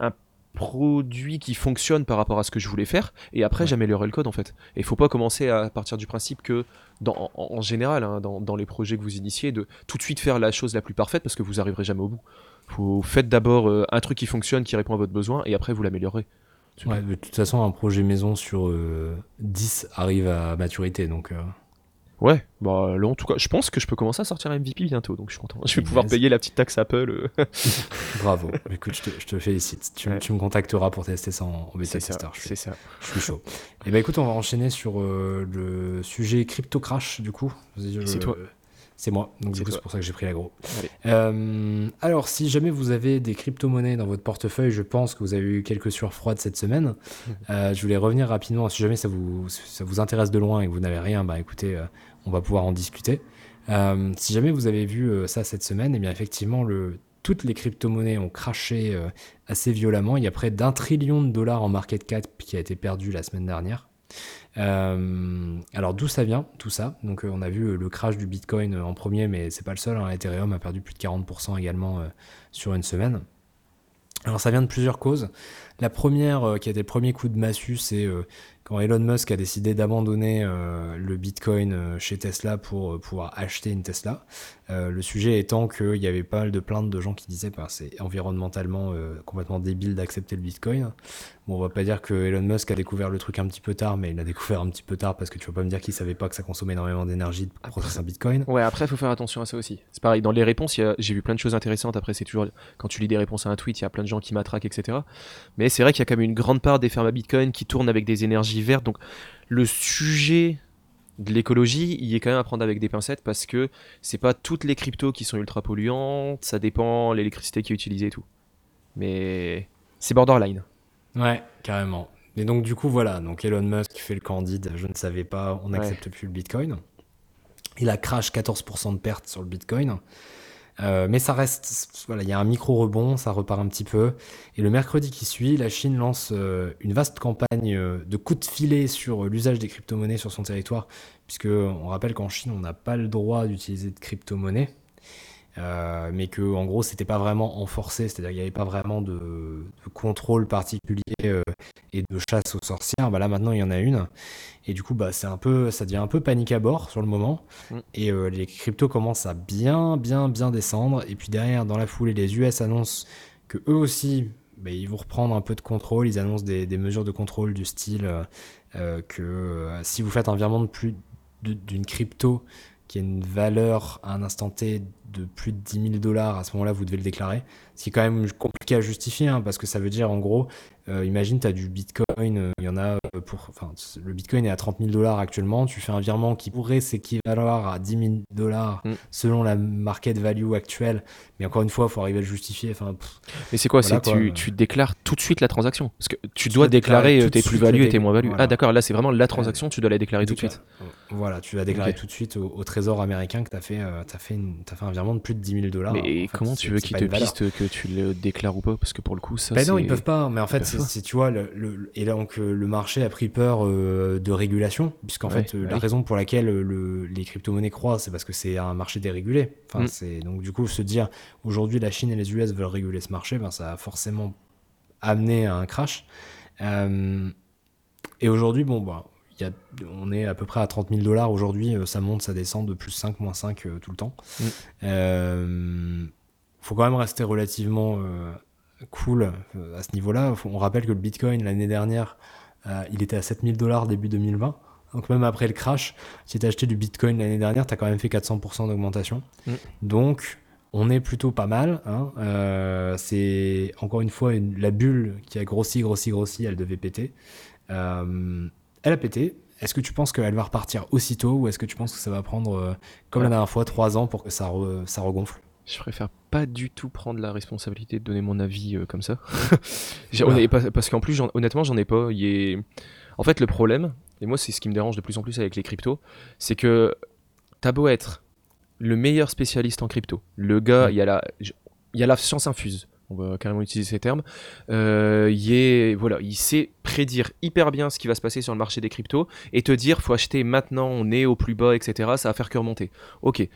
un produit qui fonctionne par rapport à ce que je voulais faire, et après Ouais. j'améliorerai le code en fait. Et il faut pas commencer à partir du principe que, dans, en, en général, hein, dans, dans les projets que vous initiez, de tout de suite faire la chose la plus parfaite parce que vous arriverez jamais au bout. Faut faites d'abord euh, un truc qui fonctionne, qui répond à votre besoin, et après vous l'améliorerez. Ouais, de toute façon, un projet maison sur euh, 10 arrive à maturité, donc euh, Ouais, bah là en tout cas, je pense que je peux commencer à sortir un MVP bientôt, donc je suis content. Je vais Yes. pouvoir payer la petite taxe Apple. euh. bravo. Écoute, je te, je te félicite. Tu, Ouais. tu me contacteras pour tester ça en, en bêta tester. Je suis- c'est ça. Je suis chaud. Et ben écoute, on va enchaîner sur euh, le sujet crypto crash du coup. C'est je- toi. C'est moi. Donc du C'est coup, toi. c'est pour ça que j'ai pris l'agro. Euh, alors, si jamais vous avez des crypto-monnaies dans votre portefeuille, je pense que vous avez eu quelques sueurs froides cette semaine. Euh, je voulais revenir rapidement. Si jamais ça vous, ça vous intéresse de loin et que vous n'avez rien, bah écoutez, euh, on va pouvoir en discuter. Si jamais vous avez vu ça cette semaine, eh bien effectivement, le, toutes les crypto-monnaies ont craché assez violemment. Il y a près d'un trillion de dollars en market cap qui a été perdu la semaine dernière. Euh, alors d'où ça vient tout ça? Donc euh, on a vu euh, le crash du Bitcoin en premier, mais c'est pas le seul. hein. Ethereum a perdu plus de 40% également sur une semaine. Alors ça vient de plusieurs causes. La première, qui a été le premier coup de massue, c'est quand Elon Musk a décidé d'abandonner euh, le Bitcoin euh, chez Tesla pour euh, pouvoir acheter une Tesla. Euh, le sujet étant qu'il y avait pas mal de plaintes de gens qui disaient que c'est environnementalement complètement débile d'accepter le Bitcoin. Bon, on va pas dire que Elon Musk a découvert le truc un petit peu tard, mais il l'a découvert un petit peu tard parce que tu vas pas me dire qu'il savait pas que ça consommait énormément d'énergie de processer un Bitcoin. Ouais, après, il faut faire attention à ça aussi. C'est pareil, dans les réponses, a- j'ai vu plein de choses intéressantes. Après, c'est toujours, quand tu lis des réponses à un tweet, il y a plein de gens qui matraquent, etc. Mais c'est vrai qu'il y a quand même une grande part des fermes à Bitcoin qui tournent avec des énergies vertes. Donc, le sujet de l'écologie, il est quand même à prendre avec des pincettes parce que c'est pas toutes les cryptos qui sont ultra polluantes, ça dépend l'électricité qui est utilisée et tout. Mais c'est borderline. Ouais, carrément. Et donc du coup voilà, donc Elon Musk fait le candide, je ne savais pas, on n'accepte plus le Bitcoin. Il a crash 14% de pertes sur le Bitcoin. Euh, mais ça reste, voilà, il y a un micro rebond, ça repart un petit peu. Et le mercredi qui suit, la Chine lance euh, une vaste campagne euh, de coups de filet sur l'usage des crypto-monnaies sur son territoire, puisque on rappelle qu'en Chine, on n'a pas le droit d'utiliser de crypto-monnaies. Euh, mais que en gros c'était pas vraiment enforcé, c'est-à-dire qu'il n'y avait pas vraiment de, de contrôle particulier euh, et de chasse aux sorcières. Bah là maintenant il y en a une, et du coup bah c'est un peu, ça devient un peu panique à bord sur le moment, Mm. et euh, les cryptos commencent à bien bien bien descendre, et puis derrière dans la foulée les US annoncent que eux aussi bah, ils vont reprendre un peu de contrôle, ils annoncent des, des mesures de contrôle du style que si vous faites un virement de plus d'une crypto qui a une valeur à un instant T de plus de 10 000 dollars, à ce moment-là, vous devez le déclarer. Ce qui est quand même compliqué à justifier, hein, parce que ça veut dire, en gros, euh, imagine, tu as du Bitcoin, euh, il y en a euh, pour... Enfin, le Bitcoin est à 30 000 dollars actuellement, tu fais un virement qui pourrait s'équivaloir à 10 000 dollars Mm. selon la market value actuelle, mais encore une fois, il faut arriver à le justifier. Enfin, pff, Mais c'est quoi? Voilà, C'est quoi. tu, tu déclares tout de suite la transaction Parce que tu, Tu dois déclarer tes plus-values et tes moins-values. voilà. Ah d'accord, là c'est vraiment la transaction, tu dois la déclarer tout de suite. Voilà, tu vas déclarer tout de suite au, au trésor américain que tu as, fait, euh, t'as fait, une- t'as fait un virement de plus de 10 000 dollars. Mais En fait, comment tu veux qu'ils te piste que tu le déclares ou pas Parce que pour le coup, ça Ben non, ils peuvent pas. Mais en fait, c'est, tu vois, le, le- et donc euh, le marché a pris peur euh, de régulation, puisqu'en Ouais, fait, euh, bah la raison pour laquelle le, les crypto-monnaies croissent, c'est parce que c'est un marché dérégulé. Enfin, Mm. c'est donc du coup se dire aujourd'hui la Chine et les US veulent réguler ce marché, ben ça a forcément amené à un crash. Euh, et aujourd'hui, bon, bah, y a, on est à peu près à 30 000 dollars aujourd'hui. euh, Ça monte, ça descend de plus 5, moins 5 euh, tout le temps. Mm. Euh, faut quand même rester relativement cool à ce niveau-là. On rappelle que le Bitcoin l'année dernière, il était à 7000 dollars début 2020. Donc même après le crash, si tu as acheté du Bitcoin l'année dernière, tu as quand même fait 400% d'augmentation. Mm. Donc on est plutôt pas mal. hein. Euh, c'est encore une fois une- la bulle qui a grossi, grossi, grossi, elle devait péter. Euh, elle a pété. Est-ce que tu penses qu'elle va repartir aussitôt ou est-ce que tu penses que ça va prendre, euh, comme la dernière fois, 3 ans pour que ça, re- ça regonfle? Je préfère pas du tout prendre la responsabilité de donner mon avis euh, comme ça. Voilà. parce qu'en plus, honnêtement, j'en ai pas. Il est... En fait, le problème, et moi, c'est ce qui me dérange de plus en plus avec les cryptos, c'est que t'as beau être le meilleur spécialiste en crypto, le gars, il y a la, il y a la science infuse. On va carrément utiliser ces termes. Euh, il, voilà, il sait prédire hyper bien ce qui va se passer sur le marché des cryptos et te dire faut acheter maintenant, on est au plus bas, etc. Ça va faire que remonter. Ok.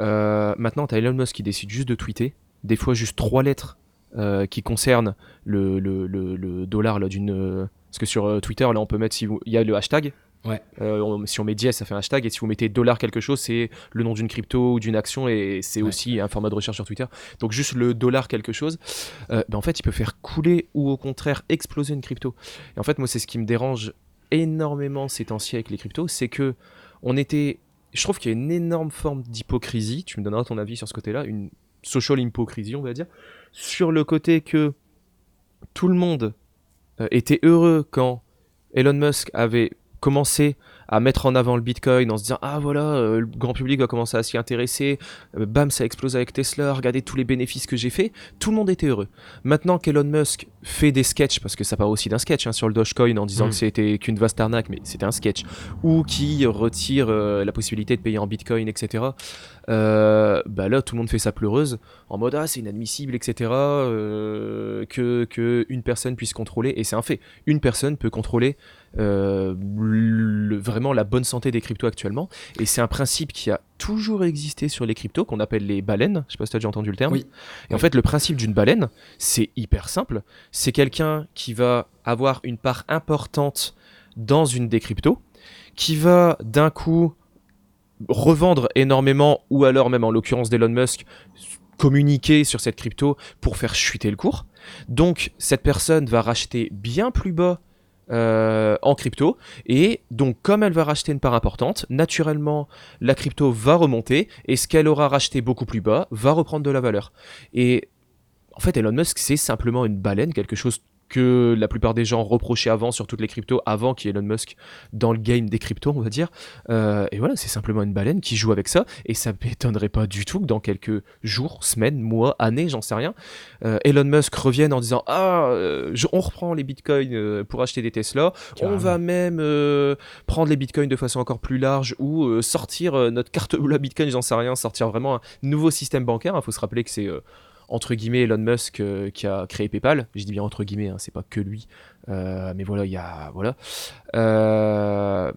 Euh, maintenant, tu as Elon Musk qui décide juste de tweeter, des fois juste trois lettres euh, qui concernent le, dollar d'une. Parce que sur Twitter, là, on peut mettre si vous- il y a le hashtag. Ouais. Euh, on- si on met dièse, ça fait un hashtag, et si vous mettez dollar quelque chose, c'est le nom d'une crypto ou d'une action, et c'est Ouais. aussi un format de recherche sur Twitter. Donc juste le dollar quelque chose, euh, ben en fait, il peut faire couler ou au contraire exploser une crypto. Et en fait, moi, c'est ce qui me dérange énormément ces temps-ci avec les cryptos, c'est que on était. Je trouve qu'il y a une énorme forme d'hypocrisie. Tu me donneras ton avis sur ce côté-là, une social hypocrisie, on va dire, sur le côté que tout le monde euh, était heureux quand Elon Musk avait commencé à mettre en avant le Bitcoin en se disant ah voilà euh, le grand public va commencer à s'y intéresser. Euh, bam ça explose avec Tesla. Regardez tous les bénéfices que j'ai fait. Tout le monde était heureux. Maintenant qu'Elon Musk fait des sketchs parce que ça part aussi d'un sketch hein, sur le Dogecoin en disant Mm. que c'était qu'une vaste arnaque mais c'était un sketch. Ou qui retire euh, la possibilité de payer en Bitcoin etc bah là tout le monde fait sa pleureuse en mode ah c'est inadmissible etc que, que une personne puisse contrôler. Et c'est un fait. Une personne peut contrôler euh, le- vraiment la bonne santé des cryptos actuellement. Et c'est un principe qui a toujours existé sur les cryptos qu'on appelle les baleines. Je sais pas si tu as déjà entendu le terme. Oui. et en fait le principe d'une baleine c'est hyper simple. C'est quelqu'un qui va avoir une part importante dans une des cryptos, qui va d'un coup revendre énormément, ou alors même en l'occurrence d'Elon Musk, communiquer sur cette crypto pour faire chuter le cours. Donc cette personne va racheter bien plus bas euh, en crypto et donc comme elle va racheter une part importante, naturellement la crypto va remonter et ce qu'elle aura racheté beaucoup plus bas va reprendre de la valeur. Et en fait Elon Musk c'est simplement une baleine, quelque chose que la plupart des gens reprochaient avant sur toutes les cryptos, avant qu'il y ait Elon Musk dans le game des cryptos, on va dire. Euh, et voilà, c'est simplement une baleine qui joue avec ça, et ça m'étonnerait pas du tout que dans quelques jours, semaines, mois, années, j'en sais rien, euh, Elon Musk revienne en disant Ah, euh, je- on reprend les bitcoins pour acheter des Tesla, on va même prendre les bitcoins de façon encore plus large, ou sortir notre carte bleue bitcoin, j'en sais rien, sortir vraiment un nouveau système bancaire. Il faut se rappeler que c'est. Entre guillemets Elon Musk euh, qui a créé PayPal. Je dis bien entre guillemets, hein, c'est pas que lui, Euh, mais voilà, il y a voilà. Euh,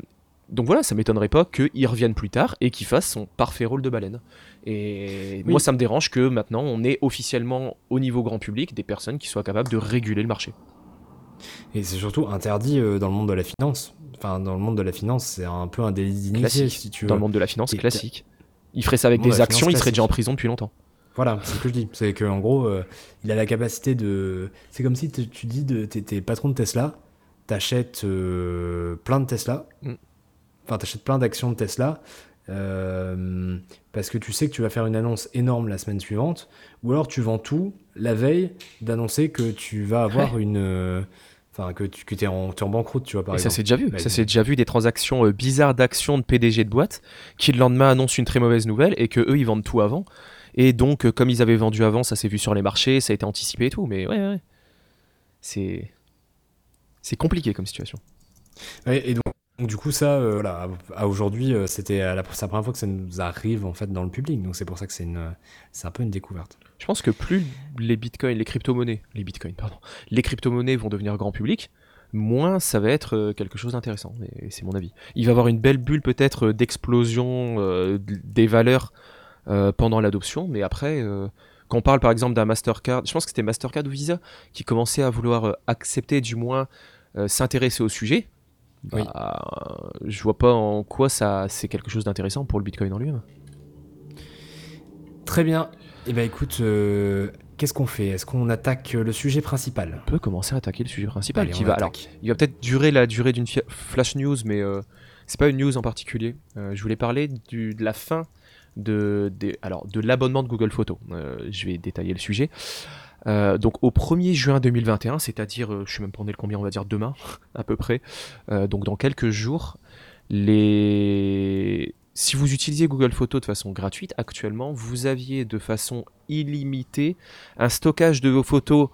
donc voilà, ça m'étonnerait pas qu'il revienne plus tard et qu'il fasse son parfait rôle de baleine. Et Oui. moi, ça me dérange que maintenant on ait officiellement au niveau grand public des personnes qui soient capables de réguler le marché. Et c'est surtout interdit dans le monde de la finance. Enfin, dans le monde de la finance, c'est un peu un délit d'initié, Classique. si tu veux. Dans le monde de la finance Et classique, il ferait ça avec des actions, il serait déjà en prison depuis longtemps. Voilà, c'est ce que je dis. C'est qu'en gros, euh, il a la capacité de. C'est comme si tu dis de t'es patron de Tesla, t'achètes euh, plein de Tesla, Mm. enfin t'achètes plein d'actions de Tesla, euh, parce que tu sais que tu vas faire une annonce énorme la semaine suivante, ou alors tu vends tout la veille d'annoncer que tu vas avoir une. euh, Enfin, que tu que es, en, en banqueroute, tu vois, par Et ça exemple. c'est déjà vu, Bah, ça c'est déjà vu des transactions euh, bizarres d'actions de PDG de boîte qui le lendemain annoncent une très mauvaise nouvelle et que eux ils vendent tout avant. Et donc euh, comme ils avaient vendu avant, ça s'est vu sur les marchés, ça a été anticipé et tout. Mais ouais, c'est c'est compliqué comme situation. Ouais, et donc, donc, du coup, ça, euh, voilà, à, aujourd'hui, euh, c'était la, première fois que ça nous arrive en fait dans le public. Donc c'est pour ça que c'est une, c'est un peu une découverte. Je pense que plus les bitcoins, les crypto-monnaies, les bitcoins, pardon, les crypto-monnaies vont devenir grand public, moins ça va être euh, quelque chose d'intéressant. Et c'est mon avis. Il va y avoir une belle bulle peut-être d'explosion euh, des valeurs pendant l'adoption, mais après, euh, quand on parle par exemple d'un Mastercard, je pense que c'était Mastercard ou Visa qui commençait à vouloir euh, accepter, du moins euh, s'intéresser au sujet. Oui. Bah, je vois pas en quoi ça c'est quelque chose d'intéressant pour le bitcoin en lui-même. Très bien. Et ben écoute, euh, qu'est-ce qu'on fait? Est-ce qu'on attaque euh, le sujet principal? On peut commencer à attaquer le sujet principal Allez, qui va. Alors, il va peut-être durer la durée d'une flash news, mais euh, c'est pas une news en particulier. Euh, je voulais parler du- de la fin de, alors, de l'abonnement de Google Photos. Euh, je vais détailler le sujet. Euh, donc au 1er juin 2021, c'est-à-dire, euh, je sais même pas le combien, on va dire demain à peu près, euh, donc dans quelques jours, les... si vous utilisez Google Photos de façon gratuite, actuellement, vous aviez de façon illimitée un stockage de vos photos,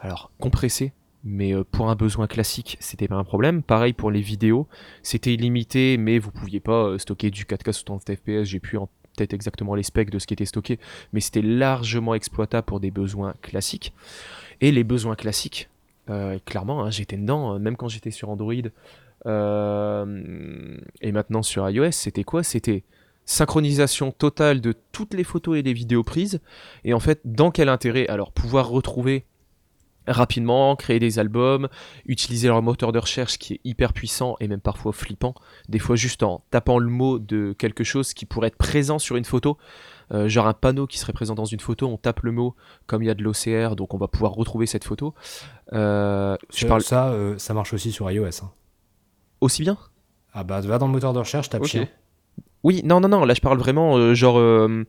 alors compressé, mais pour un besoin classique, c'était pas un problème. Pareil pour les vidéos, c'était illimité, mais vous pouviez pas stocker du 4K 60 fps. J'ai plus en tête exactement les specs de ce qui était stocké, mais c'était largement exploitable pour des besoins classiques. Et les besoins classiques, euh, clairement, hein, j'étais dedans, euh, même quand j'étais sur Android euh, et maintenant sur iOS, c'était quoi? C'était synchronisation totale de toutes les photos et les vidéos prises. Et en fait, dans quel intérêt? Alors, pouvoir retrouver rapidement, créer des albums, utiliser leur moteur de recherche qui est hyper puissant et même parfois flippant. Des fois, juste en tapant le mot de quelque chose qui pourrait être présent sur une photo, euh, genre un panneau qui serait présent dans une photo, on tape le mot comme il y a de l'OCR, donc on va pouvoir retrouver cette photo. Euh, je Ça, parle ça, euh, ça marche aussi sur iOS. hein. aussi bien? Ah bah va dans le moteur de recherche, tape chien. Oui, non, non, non, là je parle vraiment euh, genre. euh,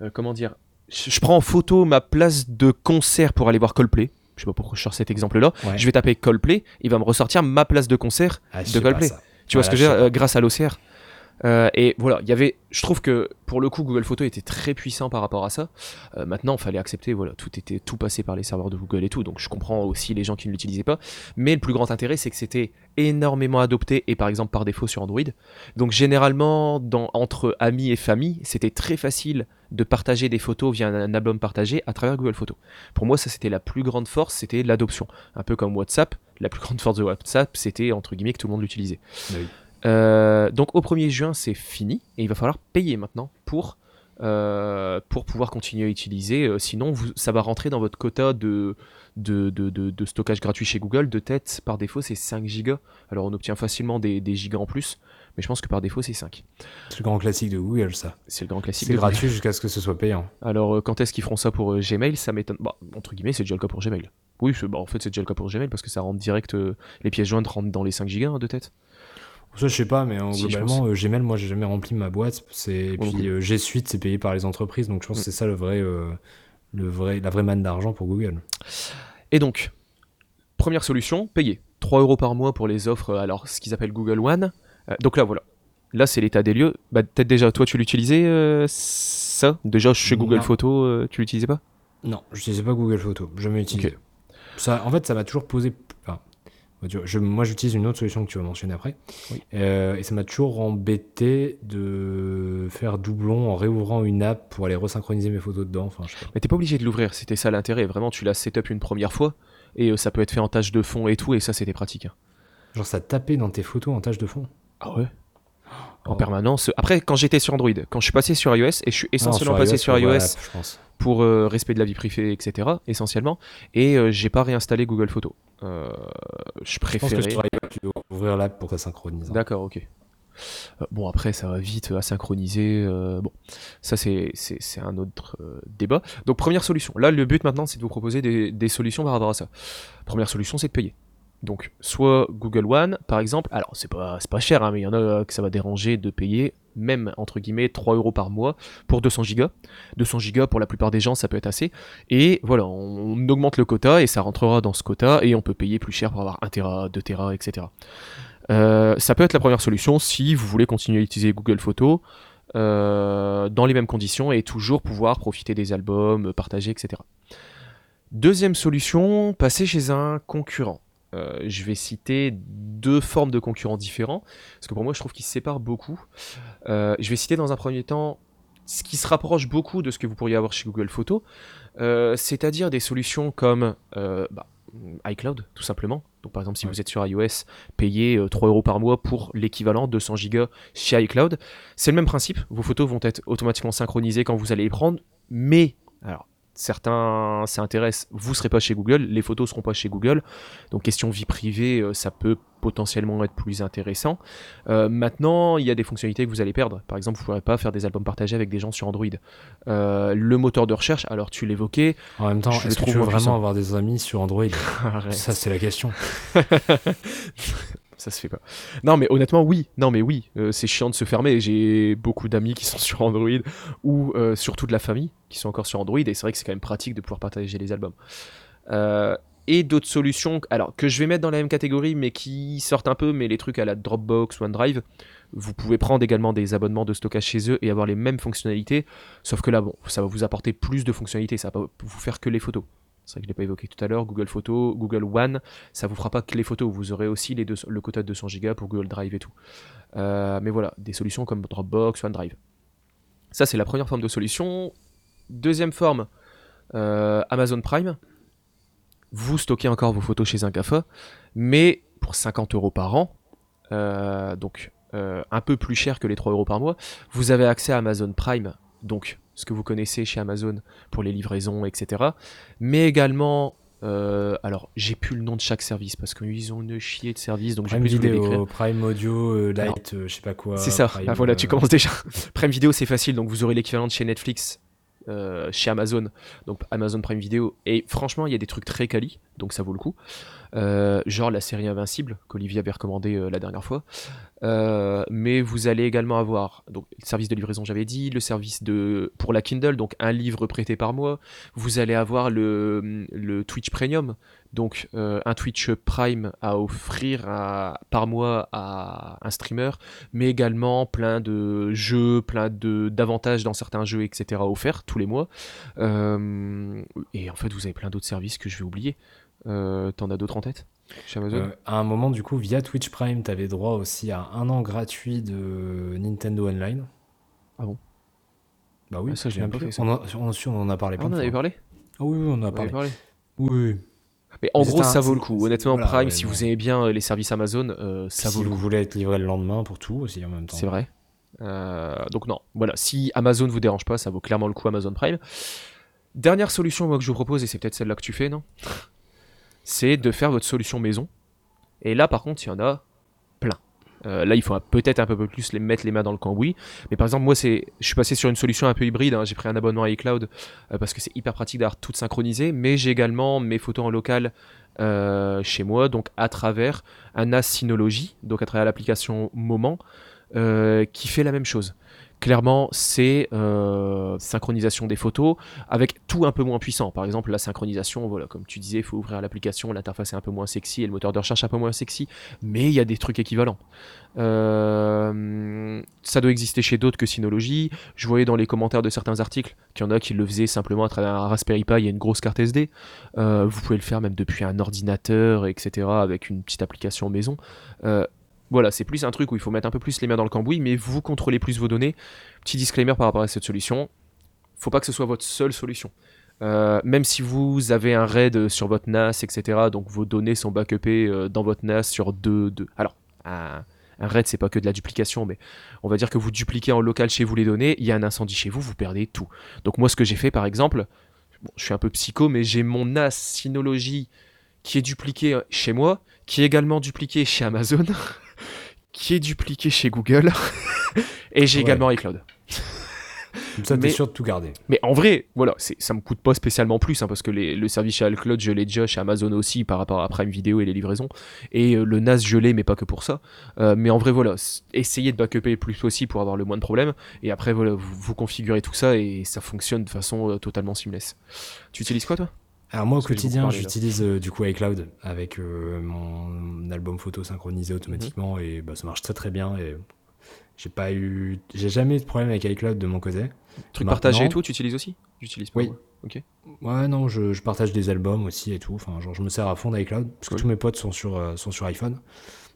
euh, comment dire? Je prends en photo ma place de concert pour aller voir Coldplay. Je sais pas pourquoi je sors cet exemple-là. Ouais. Je vais taper Coldplay, il va me ressortir ma place de concert Ah, de Coldplay. Tu vois ce que dire euh, grâce à l'OCR. Euh, et voilà, il y avait, je trouve que pour le coup Google Photos était très puissant par rapport à ça. Euh, maintenant, il fallait accepter, voilà, tout était tout passé par les serveurs de Google et tout, donc je comprends aussi les gens qui ne l'utilisaient pas. Mais le plus grand intérêt, c'est que c'était énormément adopté et par exemple par défaut sur Android. Donc généralement, entre amis et famille, c'était très facile de partager des photos via un, album partagé à travers Google Photos. Pour moi, ça c'était la plus grande force, c'était l'adoption. Un peu comme WhatsApp, la plus grande force de WhatsApp, c'était entre guillemets que tout le monde l'utilisait. Bah. Euh, donc au 1er juin, c'est fini et il va falloir payer maintenant pour euh, pour pouvoir continuer à utiliser. Euh, sinon, vous- ça va rentrer dans votre quota de, de, de- stockage gratuit chez Google. De tête, par défaut, c'est 5 gigas. Alors, on obtient facilement des, des gigas en plus, mais je pense que par défaut, c'est 5. C'est le grand classique de Google, ça. C'est le grand classique. C'est gratuit jusqu'à ce que ce soit payant. Alors, quand est-ce qu'ils feront ça pour Gmail? Ça m'étonne. Bah, entre guillemets, c'est déjà le cas pour Gmail. Oui, bah, en fait, c'est déjà le cas pour Gmail parce que ça rentre direct. euh, les pièces jointes rentrent dans les 5 gigas hein, de tête. Ça, je sais pas, mais euh, Si, globalement, euh, Gmail, moi, j'ai jamais rempli ma boîte. Et puis, euh, G Suite, c'est payé par les entreprises. Donc, je pense Mm. que c'est ça le vrai, euh, le vrai, la vraie manne d'argent pour Google. Et donc, première solution, payer 3 euros par mois pour les offres, alors ce qu'ils appellent Google One. Donc là, voilà. Là, c'est l'état des lieux. Bah, peut-être déjà, toi, tu l'utilisais, ça? Déjà, chez Google Non. Photos, tu l'utilisais pas? Non, je n'utilisais pas Google Photos. Jamais utilisé. Ça, en fait, ça m'a toujours posé. Je- moi, j'utilise une autre solution que tu vas mentionner après. Oui. Euh, et ça m'a toujours embêté de faire doublon en réouvrant une app pour aller resynchroniser mes photos dedans. Enfin, je sais pas. Mais t'es pas obligé de l'ouvrir, c'était ça l'intérêt. Vraiment, tu l'as setup une première fois, et euh, ça peut être fait en tâche de fond et tout, et ça, c'était pratique. hein. Genre, ça tapait dans tes photos en tâche de fond. Ah ouais? En permanence. Après, quand j'étais sur Android, quand je suis passé sur iOS, et je suis essentiellement Non, passé sur iOS voilà, pour euh, respect de la vie privée, etc., essentiellement, et euh, j'ai pas réinstallé Google Photos. Euh, je Je pense que préférais... tu dois ouvrir l'app pour que ça synchronise. hein. D'accord, ok. Euh, bon, après, ça va vite à synchroniser. euh, bon, ça, c'est un autre euh, débat. Donc, première solution. Là, le but maintenant, c'est de vous proposer des, des solutions par rapport à ça. Première solution, c'est de payer. Donc, soit Google One, par exemple. Alors, c'est pas, pas cher, hein, mais il y en a euh, que ça va déranger de payer, même, entre guillemets, 3 euros par mois pour 200 gigas. 200 gigas, pour la plupart des gens, ça peut être assez. Et voilà, on, augmente le quota et ça rentrera dans ce quota et on peut payer plus cher pour avoir 1 Tera, 2 Tera, etc. Euh, ça peut être la première solution si vous voulez continuer à utiliser Google Photos euh, dans les mêmes conditions et toujours pouvoir profiter des albums, partager, etc. Deuxième solution, passer chez un concurrent. Euh, je vais citer deux formes de concurrents différents, parce que pour moi je trouve qu'ils se séparent beaucoup. Euh, je vais citer dans un premier temps ce qui se rapproche beaucoup de ce que vous pourriez avoir chez Google Photos, euh, c'est-à-dire des solutions comme bah, iCloud, tout simplement. Donc par exemple, si Ouais. vous êtes sur iOS, payez euh, 3 euros par mois pour l'équivalent 200 gigas chez iCloud. C'est le même principe. Vos photos vont être automatiquement synchronisées quand vous allez les prendre, mais alors certains s'intéressent, vous serez pas chez Google, les photos seront pas chez Google. Donc question vie privée, euh, ça peut potentiellement être plus intéressant. Euh, maintenant, il y a des fonctionnalités que vous allez perdre. Par exemple, vous ne pourrez pas faire des albums partagés avec des gens sur Android. Euh, le moteur de recherche, alors tu l'évoquais. En même temps, est-ce que tu veux vraiment avoir des amis sur Android? Ça, c'est la question. Ça se fait pas. Non, mais honnêtement, oui. Non, mais oui. euh, c'est chiant de se fermer. J'ai beaucoup d'amis qui sont sur Android ou euh, surtout de la famille qui sont encore sur Android. Et c'est vrai que c'est quand même pratique de pouvoir partager les albums. Euh, et d'autres solutions, alors que je vais mettre dans la même catégorie, mais qui sortent un peu, mais les trucs à la Dropbox, OneDrive, vous pouvez prendre également des abonnements de stockage chez eux et avoir les mêmes fonctionnalités. Sauf que là, bon, ça va vous apporter plus de fonctionnalités. Ça va pas vous faire que les photos. C'est vrai que je l'ai pas évoqué tout à l'heure. Google Photos, Google One, ça vous fera pas que les photos. Vous aurez aussi les le quota de 200 Go pour Google Drive et tout. Euh, mais voilà, des solutions comme Dropbox, OneDrive. Ça, c'est la première forme de solution. Deuxième forme, euh, Amazon Prime. Vous stockez encore vos photos chez un GAFA, mais pour 50 euros par an, euh, donc un peu plus cher que les 3 euros par mois, vous avez accès à Amazon Prime, donc ce que vous connaissez chez Amazon pour les livraisons, etc. Mais également, euh, alors j'ai plus le nom de chaque service parce qu'ils ont une chier de services, donc j'ai Prime plus vidéo, Prime audio, euh, light, euh, je sais pas quoi. C'est ça, Prime, Ah, voilà, tu euh, commences déjà. Prime Video, c'est facile, donc vous aurez l'équivalent de chez Netflix, euh, chez Amazon, donc Amazon Prime Video. Et franchement, il y a des trucs très quali, donc ça vaut le coup. Euh, genre la série Invincible, qu'Olivier avait recommandé euh, la dernière fois. Mais vous allez également avoir donc, le service de livraison, j'avais dit, le service de pour la Kindle, donc un livre prêté par mois. Vous allez avoir le, le Twitch Premium, donc euh, un Twitch Prime à offrir à- par mois à un streamer mais également plein de jeux, plein de d'avantages dans certains jeux, etc. offerts tous les mois. Euh, et en fait, vous avez plein d'autres services que je vais oublier. Euh, T'en as d'autres en tête chez Amazon? À un moment, du coup, via Twitch Prime, t'avais droit aussi à un an gratuit de Nintendo Online. Ah bon? Bah oui, Ah, ça, j'ai pas plus. fait ça. On, en- on, en a parlé Ah, plein on en avait parlé? Ah oui, oui, on en a On parlé. parlé. Oui, oui. Mais en gros, un- ça vaut le coup. Honnêtement, voilà, Prime, ouais, si vous aimez bien euh, les services Amazon, euh, ça si vaut le vous coup. voulez être livré le lendemain pour tout aussi en même temps. C'est vrai. Euh, donc non, voilà, si Amazon vous dérange pas, ça vaut clairement le coup Amazon Prime. Dernière solution moi que je vous propose, et c'est peut-être celle-là que tu fais, non? C'est de faire votre solution maison. Et là par contre, il y en a. Euh, là, il faut peut-être un peu plus les mettre les mains dans le cambouis. Mais par exemple, moi, c'est, je suis passé sur une solution un peu hybride. hein. J'ai pris un abonnement à iCloud euh, parce que c'est hyper pratique d'avoir tout synchronisé. Mais j'ai également mes photos en local euh, chez moi, donc à travers un Synology, donc à travers l'application Moment, qui fait la même chose. Clairement, c'est euh, synchronisation des photos avec tout un peu moins puissant. Par exemple, la synchronisation, voilà, comme tu disais, il faut ouvrir l'application, l'interface est un peu moins sexy et le moteur de recherche un peu moins sexy, mais il y a des trucs équivalents. Euh, ça doit exister chez d'autres que Synology. Je voyais dans les commentaires de certains articles qu'il y en a qui le faisaient simplement à travers un Raspberry Pi et une grosse carte SD. Euh, vous pouvez le faire même depuis un ordinateur, etc., avec une petite application maison. Voilà, c'est plus un truc où il faut mettre un peu plus les mains dans le cambouis, mais vous contrôlez plus vos données. Petit disclaimer par rapport à cette solution, faut pas que ce soit votre seule solution. Euh, même si vous avez un RAID sur votre NAS, etc., donc vos données sont backupées euh, dans votre NAS sur deux... deux... Alors, un, RAID, c'est pas que de la duplication, mais on va dire que vous dupliquez en local chez vous les données, il y a un incendie chez vous, vous perdez tout. Donc moi, ce que j'ai fait, par exemple, je suis un peu psycho, mais j'ai mon NAS Synology qui est dupliqué euh, chez moi, qui est également dupliqué chez Amazon, qui est dupliqué chez Google, et j'ai Ouais. également iCloud. Comme ça, t'es sûr de tout garder. Mais en vrai, voilà, ça me coûte pas spécialement plus, hein, parce que les- le service chez iCloud, je l'ai déjà chez Amazon aussi par rapport à Prime Video et les livraisons. Et euh, le NAS, je l'ai, mais pas que pour ça. Euh, mais en vrai, voilà, essayez de backuper le plus possible pour avoir le moins de problèmes. Et après, voilà, vous, vous configurez tout ça et ça fonctionne de façon euh, totalement seamless. Tu utilises quoi, toi? Alors moi au quotidien j'utilise euh, du coup iCloud avec euh, mon album photo synchronisé automatiquement Mhm. et bah, ça marche très très bien et j'ai pas eu j'ai jamais eu de problème avec iCloud de mon côté. Truc partagé et tout, tu utilises aussi? J'utilise pas. Oui. moi. Ok. Ouais non je, je partage des albums aussi et tout enfin genre je me sers à fond d'iCloud parce que Cool. tous mes potes sont sur euh, sont sur iPhone.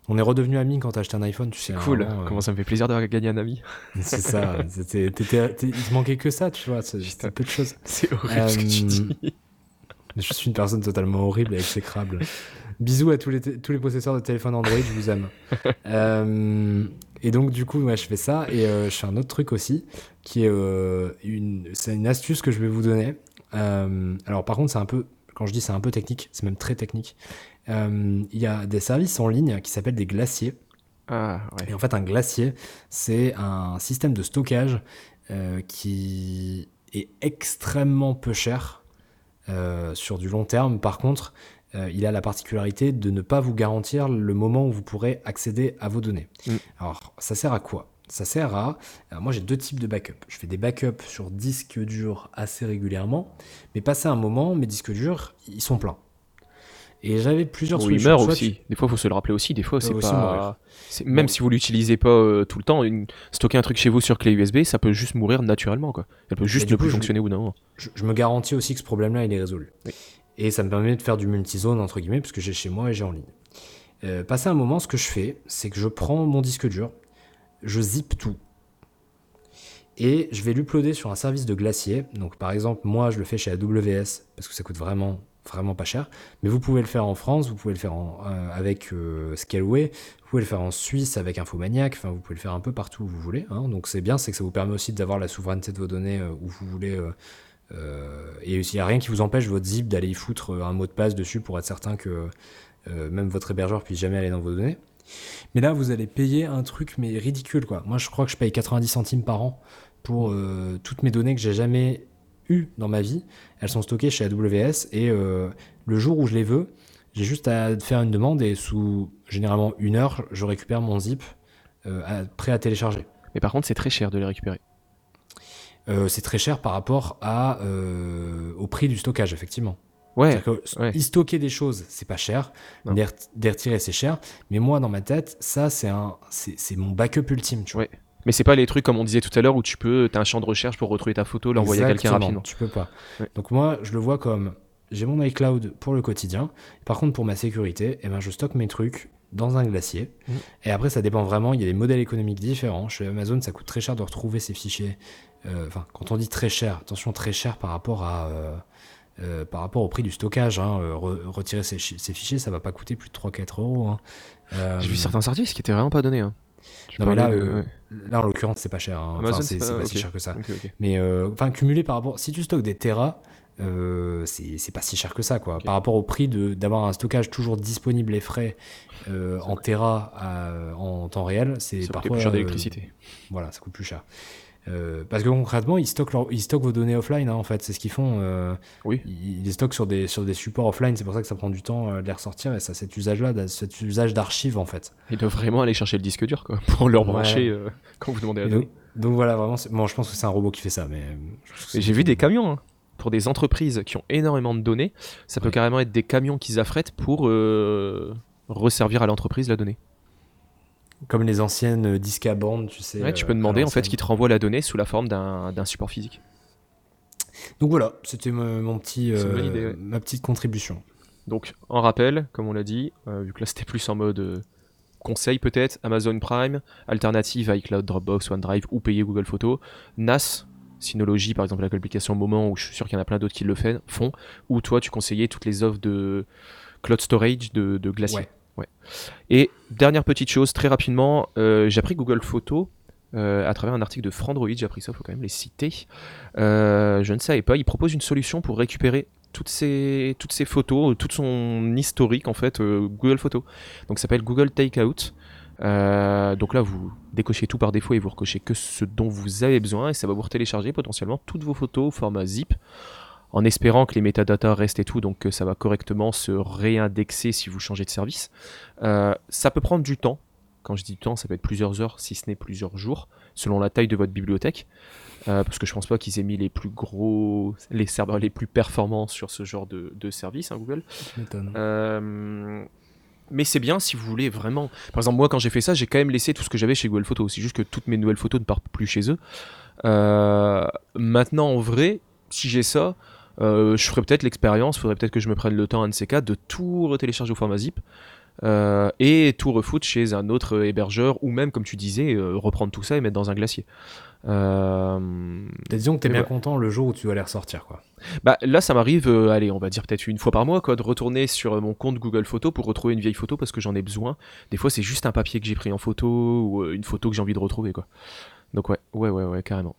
On est redevenu amis quand t'as acheté un iPhone tu sais. Cool. Comment ça me fait plaisir d'avoir gagné un ami. C'est ça. il te manquait que ça tu vois. c'est- peu de choses. C'est horrible ce que tu dis. Je suis une personne totalement horrible et exécrable. Bisous à tous les, tous les possesseurs de téléphones Android, je vous aime. Euh, et donc, du coup, ouais, je fais ça. Et euh, je fais un autre truc aussi, qui est euh, une, c'est une astuce que je vais vous donner. Alors, par contre, c'est un peu, quand je dis c'est un peu technique, c'est même très technique. Il y a des services en ligne qui s'appellent des glaciers. Ah, ouais. Et en fait, un glacier, c'est un système de stockage qui est extrêmement peu cher sur du long terme. Par contre, euh, il a la particularité de ne pas vous garantir le moment où vous pourrez accéder à vos données. Mm. Alors, ça sert à quoi? Ça sert à... moi, j'ai deux types de backup. Je fais des backups sur disque dur assez régulièrement, mais passé un moment, mes disques durs, ils sont pleins. Et j'avais plusieurs Ou il meurt Soit aussi. tu- Des fois, il faut se le rappeler aussi. Des fois, c'est pas. Même si vous l'utilisez pas euh, tout le temps, une... stocker un truc chez vous sur clé USB, ça peut juste mourir naturellement. Quoi. Elle peut juste ne coup, plus je- fonctionner ou non. je, je me garantis aussi que ce problème-là, il est résolu. Oui. Et ça me permet de faire du multizone, entre guillemets, parce que j'ai chez moi et j'ai en ligne. Euh, passé un moment, ce que je fais, c'est que je prends mon disque dur, je zip tout, et je vais l'uploader sur un service de glacier. Donc, par exemple, moi, je le fais chez AWS, parce que ça coûte vraiment, vraiment pas cher. Mais vous pouvez le faire en France, vous pouvez le faire euh, avec euh, Scaleway, vous pouvez le faire en Suisse avec Infomaniac, enfin, vous pouvez le faire un peu partout où vous voulez. hein. Donc, c'est bien, c'est que ça vous permet aussi d'avoir la souveraineté de vos données euh, où vous voulez. et il n'y a rien qui vous empêche votre zip d'aller y foutre un mot de passe dessus pour être certain que même votre hébergeur puisse jamais aller dans vos données. Mais là, vous allez payer un truc mais ridicule quoi. Moi, je crois que je paye 90 centimes par an pour toutes mes données que j'ai jamais dans ma vie. Elles sont stockées chez AWS et euh, le jour où je les veux, j'ai juste à faire une demande et sous généralement une heure, je récupère mon zip euh, à- prêt à télécharger. Mais par contre, c'est très cher de les récupérer. Euh, c'est très cher par rapport à, au prix du stockage, effectivement. Ouais. C'est-à-dire que ouais. y stocker des choses, c'est pas cher. Les, ret- les retirer, c'est cher. Mais moi, dans ma tête, ça, c'est un, c'est c'est mon backup ultime, tu vois. Ouais. Mais c'est pas les trucs comme on disait tout à l'heure où tu peux, t'as un champ de recherche pour retrouver ta photo, l'envoyer à quelqu'un rapidement. Tu peux pas. Ouais. Donc moi, je le vois comme j'ai mon iCloud pour le quotidien. Par contre, pour ma sécurité, eh ben, je stocke mes trucs dans un glacier. Mhm. Et après, ça dépend vraiment. Il y a des modèles économiques différents. Chez Amazon, ça coûte très cher de retrouver ces fichiers. Euh, Enfin, quand on dit très cher, attention, très cher par rapport à. euh, euh, par rapport au prix du stockage, hein. Re- retirer ces, chi- ces fichiers, ça va pas coûter plus de 3-4 euros. hein. J'ai vu certains services qui étaient vraiment pas donnés. hein. Tu Non, mais là, euh, ouais. là en l'occurrence, c'est pas cher. hein. Enfin, c'est pas- si cher que ça. Mais euh, enfin, cumulé par rapport. Si tu stockes des Tera, euh, c'est c'est pas si cher que ça, quoi. Par rapport au prix de- d'avoir un stockage toujours disponible et frais euh, en Tera à- en temps réel, c'est Ça coûte parfois. plus cher euh, d'électricité. voilà, ça coûte plus cher. Euh, parce que concrètement, ils stockent, leur- ils stockent vos données offline, hein, en fait. C'est ce qu'ils font. euh, Oui. ils, ils les stockent sur des, sur des supports offline. C'est pour ça que ça prend du temps euh, de les ressortir. Et ça, cet usage-là, cet usage d'archives, en fait. Ils doivent vraiment aller chercher le disque dur quoi, pour le rebrancher Ouais. euh, quand vous demandez à donc, donc voilà, vraiment. Bon, je pense que c'est un robot qui fait ça, mais. J'ai vu des camions hein, pour des entreprises qui ont énormément de données. Ça peut carrément être des camions qu'ils affrètent pour resservir à l'entreprise la donnée. Comme les anciennes euh, disques à bande, tu sais. Ouais, tu euh, peux à demander en fait qu'ils te renvoient la donnée sous la forme d'un support physique. Donc voilà, c'était mon petit, euh, idée, ouais. ma petite contribution. Donc en rappel, comme on l'a dit, euh, vu que là c'était plus en mode euh, conseil peut-être, Amazon Prime, alternative à iCloud, Dropbox, OneDrive ou payer Google Photos, NAS, Synology par exemple l'application Moment où je suis sûr qu'il y en a plein d'autres qui le fait- font, ou toi tu conseillais toutes les offres de cloud storage de, de Glacier. Ouais. Ouais. Et dernière petite chose, très rapidement, euh, j'ai appris Google Photos euh, à travers un article de Frandroid, j'ai appris ça, faut quand même les citer. Euh, je ne savais pas, il propose une solution pour récupérer toutes ces, toutes ces photos, tout son historique en fait, Google Photos. Donc ça s'appelle Google Takeout. Donc là, vous décochez tout par défaut et vous recochez que ce dont vous avez besoin et ça va vous télécharger potentiellement toutes vos photos au format zip en espérant que les métadatas restent et tout, donc que ça va correctement se réindexer si vous changez de service. Euh, ça peut prendre du temps. Quand je dis du temps, ça peut être plusieurs heures, si ce n'est plusieurs jours, selon la taille de votre bibliothèque. Euh, parce que je pense pas qu'ils aient mis les plus gros, les serveurs les plus performants sur ce genre de, de service, hein, Google. Euh, mais c'est bien si vous voulez vraiment. Par exemple, moi, quand j'ai fait ça, j'ai quand même laissé tout ce que j'avais chez Google Photos. C'est juste que toutes mes nouvelles photos ne partent plus chez eux. Maintenant, en vrai, si j'ai ça, je ferais peut-être l'expérience. Faudrait peut-être que je me prenne le temps, un de ces cas, de tout retélécharger au format zip. euh, et tout refoutre chez un autre hébergeur ou même comme tu disais euh, reprendre tout ça et mettre dans un glacier Euh, Disons que t'es bien ouais. content le jour où tu dois les ressortir, quoi. bah, là, ça m'arrive, euh, allez, on va dire peut-être une fois par mois, quoi, de retourner sur euh, mon compte Google Photos pour retrouver une vieille photo parce que j'en ai besoin. Des fois, c'est juste un papier que j'ai pris en photo ou euh, une photo que j'ai envie de retrouver, quoi. Donc ouais, ouais, ouais, ouais, carrément.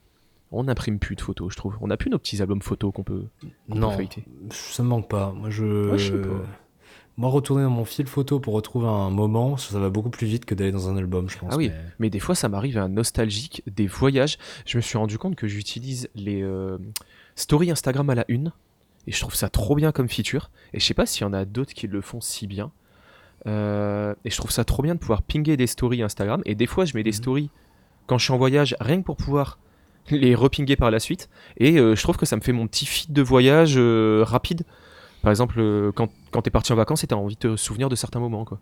On n'imprime plus de photos, je trouve. On n'a plus nos petits albums photos qu'on peut, qu'on peut Non, feuilleter. ça me manque pas. Moi, je. Ouais, je sais pas. Moi, retourner dans mon fil photo pour retrouver un moment, ça va beaucoup plus vite que d'aller dans un album, je pense. Ah oui, mais- mais des fois, ça m'arrive un nostalgique des voyages. Je me suis rendu compte que j'utilise les euh, stories Instagram à la une. Et je trouve ça trop bien comme feature. Et je sais pas s'il y en a d'autres qui le font si bien. Euh, et je trouve ça trop bien de pouvoir pinguer des stories Instagram. Et des fois, je mets des Mhm. stories quand je suis en voyage, rien que pour pouvoir les repinguer par la suite. Et euh, je trouve que ça me fait mon petit feed de voyage euh, rapide. Par exemple, euh, quand, quand t'es parti en vacances et t'as envie de te souvenir de certains moments, quoi.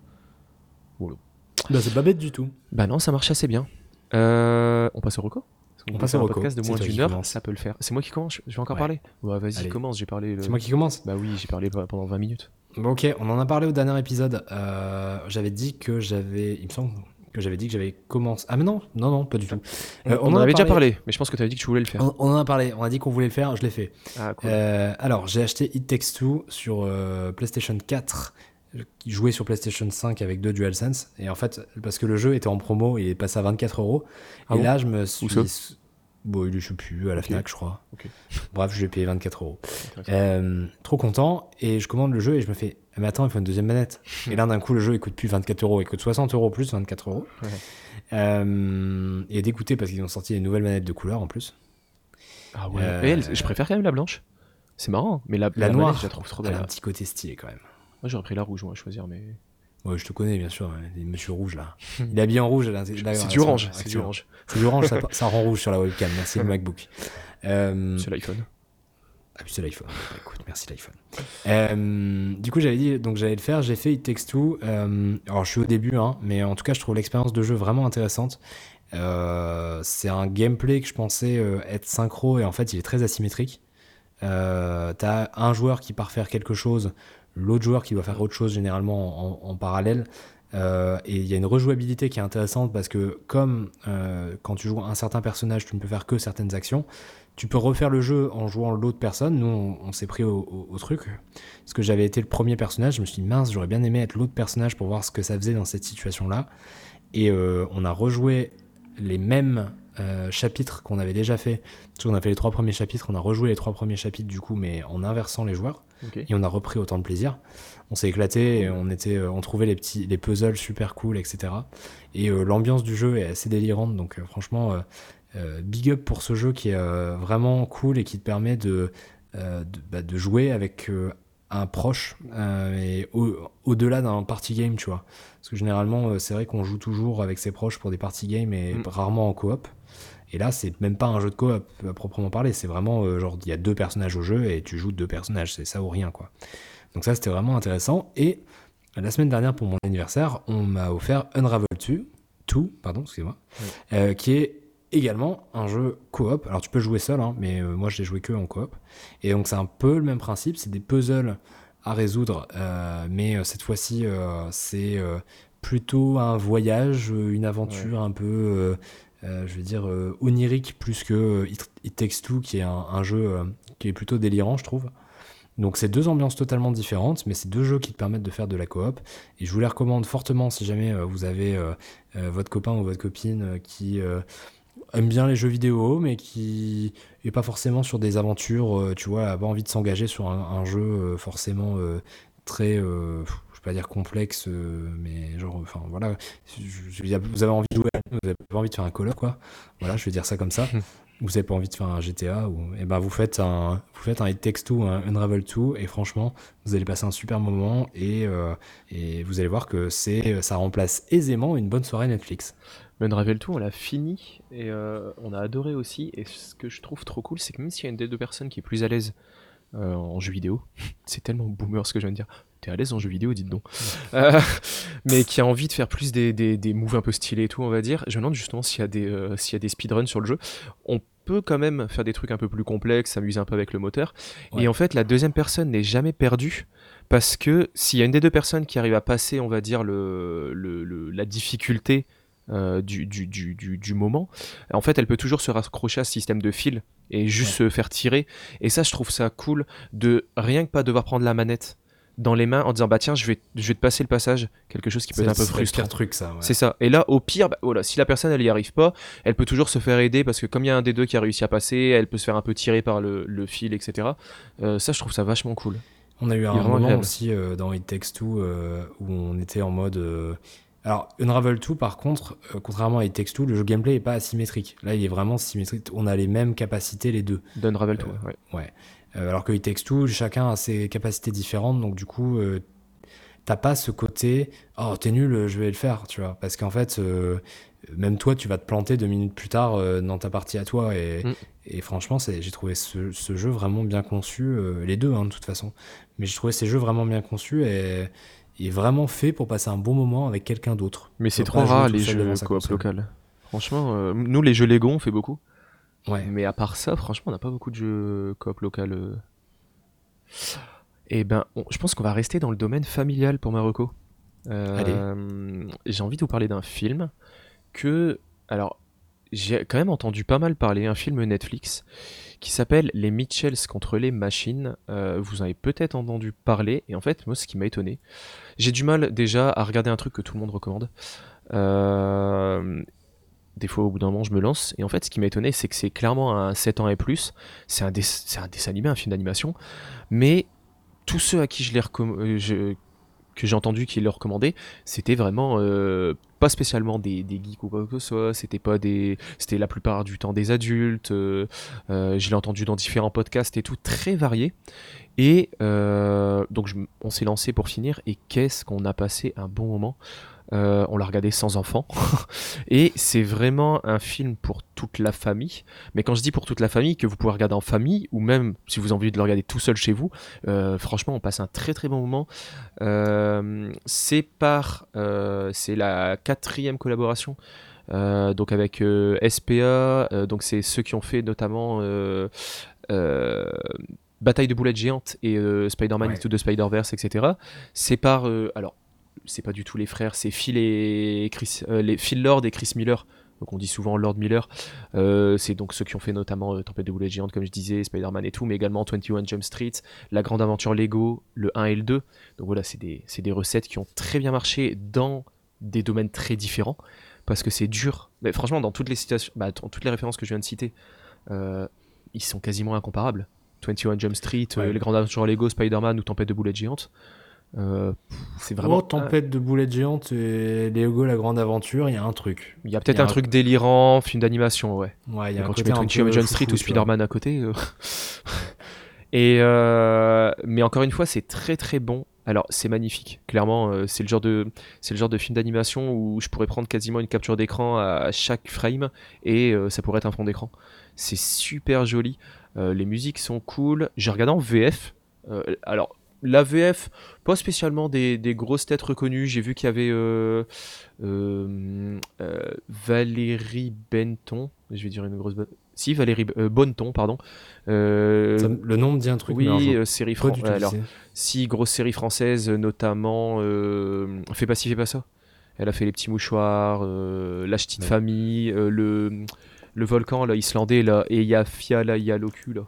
Bah, c'est pas bête du tout. Bah non, ça marche assez bien. On passe au reco? Parce qu'on On passe un reco. podcast de moins d'une heure, commence. ça peut le faire. C'est moi qui commence, je vais encore Ouais. parler. Ouais, vas-y, Allez. commence, j'ai parlé. le- C'est moi qui commence. Bah oui, j'ai parlé pendant 20 minutes. Bon, ok, on en a parlé au dernier épisode. Euh, j'avais dit que j'avais. Il me semble que j'avais dit que j'avais commencé. Ah, mais non, non, non, pas du tout. Euh, on, en en avait déjà parlé, mais je pense que tu avais dit que tu voulais le faire. On, on en a parlé, on a dit qu'on voulait le faire, je l'ai fait. Ah, cool. Euh, alors, j'ai acheté It Takes Two sur euh, PlayStation 4, euh, qui jouait sur PlayStation 5 avec deux DualSense. Et en fait, parce que le jeu était en promo, il est passé à 24 euros. Ah et bon là, je me suis. Bon, il est, je sais plus, à la. Fnac, je crois. Bref, je vais payer 24 euros. Euh, trop content. Et je commande le jeu et je me fais, Ah, mais attends, il faut une deuxième manette. et là, d'un coup, le jeu, il coûte plus 24 euros, il coûte 60 euros plus 24 euros. Ouais. Euh, et dégoûté parce qu'ils ont sorti des nouvelles manettes de couleur en plus. Ah ouais. euh, elle, je préfère quand même la blanche. C'est marrant, mais la, La la noire, manette, je la trouve trop Elle belle. a un petit côté stylé quand même. Moi, j'aurais pris la rouge, moi, à choisir, mais. Ouais, je te connais, bien sûr. ouais, Monsieur Rouge, là. Il est habillé en rouge. C'est du là, orange, c'est du orange. C'est du orange, ça, ça rend rouge sur la webcam. Merci le MacBook. Euh, C'est l'iPhone. Ah, c'est l'iPhone. Bah, Écoute, merci l'iPhone. Euh, du coup, j'avais dit, donc j'allais le faire. J'ai fait It Takes Two. Euh, alors, je suis au début, hein, mais en tout cas, je trouve l'expérience de jeu vraiment intéressante. Euh, c'est un gameplay que je pensais être synchro et en fait, il est très asymétrique. T'as un joueur qui part faire quelque chose, l'autre joueur qui doit faire autre chose généralement en, parallèle. Et il y a une rejouabilité qui est intéressante parce que comme quand tu joues un certain personnage, tu ne peux faire que certaines actions, tu peux refaire le jeu en jouant l'autre personne. Nous, on, on s'est pris au, au- au truc. Parce que j'avais été le premier personnage, je me suis dit mince, j'aurais bien aimé être l'autre personnage pour voir ce que ça faisait dans cette situation-là. Et euh, on a rejoué les mêmes euh, chapitres qu'on avait déjà fait. Parce qu'on a fait les trois premiers chapitres, on a rejoué les trois premiers chapitres du coup, mais en inversant les joueurs. Et on a repris autant de plaisir. On s'est éclaté, et on, était, euh, on trouvait les, petits, les puzzles super cool, etc. Et euh, l'ambiance du jeu est assez délirante, donc franchement, big up pour ce jeu qui est euh, vraiment cool et qui te permet de, euh, de, bah, de jouer avec euh, un proche euh, et au- au-delà d'un party game, tu vois. Parce que généralement, euh, c'est vrai qu'on joue toujours avec ses proches pour des party games et Mm. rarement en coop. Et là, c'est même pas un jeu de coop à proprement parler, c'est vraiment euh, genre il y a deux personnages au jeu et tu joues deux personnages, c'est ça ou rien quoi. Donc ça, c'était vraiment intéressant. Et la semaine dernière, pour mon anniversaire, on m'a offert Unravel 2, 2 pardon, excusez-moi, euh, qui est également un jeu coop. Alors tu peux jouer seul, hein, mais euh, moi je l'ai joué que en coop. Et donc c'est un peu le même principe, c'est des puzzles à résoudre, euh, mais euh, cette fois-ci c'est plutôt un voyage, une aventure un peu, je vais dire, onirique plus que It, Takes Two, qui est un, un jeu qui est plutôt délirant, je trouve. Donc c'est deux ambiances totalement différentes, mais c'est deux jeux qui te permettent de faire de la coop. Et je vous les recommande fortement si jamais vous avez euh, votre copain ou votre copine qui euh, aime bien les jeux vidéo, mais qui est pas forcément sur des aventures, euh, tu vois, a pas envie de s'engager sur un, un jeu euh, forcément euh, très, je vais pas dire complexe, mais genre, enfin voilà, je- je vous avez envie de jouer, vous avez pas envie de faire un call quoi. Voilà, je vais dire ça comme ça. vous avez pas envie de faire un GTA ou, et ben vous faites un, vous faites un It Takes Two, un Unravel 2 et franchement, vous allez passer un super moment et, et vous allez voir que c'est, ça remplace aisément une bonne soirée Netflix. Mais Unravel 2, on l'a fini et euh, on a adoré aussi. Et ce que je trouve trop cool, c'est que même s'il y a une des deux personnes qui est plus à l'aise euh, en jeu vidéo, c'est tellement boomer ce que je viens de dire. T'es à l'aise en jeu vidéo, dites donc. Euh, mais qui a envie de faire plus des, des, des moves un peu stylés et tout, on va dire. Je me demande justement s'il y a des, s'il y a des speedruns sur le jeu. On peut quand même faire des trucs un peu plus complexes, s'amuser un peu avec le moteur. Ouais. Et en fait, la deuxième personne n'est jamais perdue. Parce que s'il y a une des deux personnes qui arrive à passer, on va dire, le, le- le- la difficulté euh, du, du, du, du, moment, en fait, elle peut toujours se raccrocher à ce système de fil et juste se faire tirer. Et ça, je trouve ça cool de rien que pas devoir prendre la manette dans les mains en disant bah tiens, je vais, je vais te passer le passage, quelque chose qui peut être un peu frustrant. truc ça. ouais. C'est ça. Et là, au pire, bah, voilà, si la personne elle y arrive pas, elle peut toujours se faire aider parce que comme il y a un des deux qui a réussi à passer, elle peut se faire un peu tirer par le, le fil, etc. Euh, ça, je trouve ça vachement cool. On a eu un moment aussi euh, dans It Takes Two euh, où on était en mode. Alors, Unravel 2, par contre, euh, contrairement à It Takes Two, le jeu gameplay est pas asymétrique. Là, il est vraiment symétrique. On a les mêmes capacités, les deux. D'Unravel tout. Euh, ouais. Ouais. Euh, alors que It Takes Two, chacun a ses capacités différentes, donc du coup, euh, t'as pas ce côté oh t'es nul, je vais le faire, tu vois, parce qu'en fait, même toi, tu vas te planter deux minutes plus tard dans ta partie à toi, et, Mm. et franchement, j'ai trouvé ce, ce jeu vraiment bien conçu, les deux, hein, de toute façon, mais j'ai trouvé ces jeux vraiment bien conçus et, et vraiment fait pour passer un bon moment avec quelqu'un d'autre. Mais c'est trop rare les jeux coop local. Franchement, euh, nous les jeux Lego on fait beaucoup. Ouais. Mais à part ça, franchement, on n'a pas beaucoup de jeux coop local. euh. Et ben, on- je pense qu'on va rester dans le domaine familial pour Marocco. Euh, J'ai envie de vous parler d'un film que, alors, j'ai quand même entendu pas mal parler, un film Netflix qui s'appelle Les Mitchells contre les machines. Euh, vous en avez peut-être entendu parler, et en fait, moi, ce qui m'a étonné, j'ai du mal déjà à regarder un truc que tout le monde recommande. Euh, des fois, au bout d'un moment, je me lance. Et en fait, ce qui m'a étonné, c'est que c'est clairement un 7 ans et plus. C'est un, dessin animé, un film d'animation. Mais tous ceux à qui je l'ai recomm- euh, que j'ai entendu qui le recommandaient, c'était vraiment pas spécialement des, des geeks ou quoi que ce soit. C'était pas des, c'était la plupart du temps des adultes. euh, euh, je l'ai entendu dans différents podcasts et tout, très varié. Et euh, donc, on s'est lancé pour finir. Et qu'est-ce qu'on a passé un bon moment? Euh, on l'a regardé sans enfant. et c'est vraiment un film pour toute la famille. Mais quand je dis pour toute la famille, que vous pouvez regarder en famille, ou même si vous avez envie de le regarder tout seul chez vous, euh, franchement, on passe un très très bon moment. Euh, c'est par, c'est la quatrième collaboration. donc avec SPA, donc c'est ceux qui ont fait notamment Bataille de boulettes géantes et Spider-Man Ouais. Into the Spider-Verse, etc. C'est par, alors c'est pas du tout les frères, c'est Phil et Chris, euh, les Phil Lord et Chris Miller. Donc on dit souvent Lord Miller. Euh, c'est donc ceux qui ont fait notamment euh, Tempête de boulettes géantes, comme je disais, Spider-Man et tout, mais également 21 Jump Street, La Grande Aventure Lego, le 1 et le 2. Donc voilà, c'est des, c'est des recettes qui ont très bien marché dans des domaines très différents parce que c'est dur. Mais franchement, dans toutes les situations, bah, dans toutes les références que je viens de citer, ils sont quasiment incomparables. 21 Jump Street, Ouais. Les Grandes Aventures Lego, Spider-Man ou Tempête de boulettes géantes. Euh, c'est vraiment. Oh, tempête de boulettes géantes et Léogo la grande aventure, il y a un truc. Il y a peut-être un un- truc délirant, film d'animation, ouais. Ouais, il y a un quand tu côté mets un 21 peu Jump Street ou tu. Spider-Man à côté. euh, Et euh, mais encore une fois, c'est très très bon. Alors c'est magnifique. Clairement, euh, c'est le genre de c'est le genre de film d'animation où je pourrais prendre quasiment une capture d'écran à chaque frame et euh, ça pourrait être un fond d'écran. C'est super joli. Euh, les musiques sont cool. J'ai regardé en VF. Alors la VF, pas spécialement des, des grosses têtes reconnues. J'ai vu qu'il y avait euh, euh, euh, Valérie Benton. Je vais dire une grosse. Si, Valérie Bonneton, pardon. Ça le nom me dit un truc, oui, série pas fran- du tout ouais, qui alors, c'est. si, grosse série française, notamment Fais pas ci, fais pas ça. Elle a fait Les Petits Mouchoirs, La Petite Ouais. Famille, le, le volcan là, islandais, là, et il y a Fia, là, Locu, là.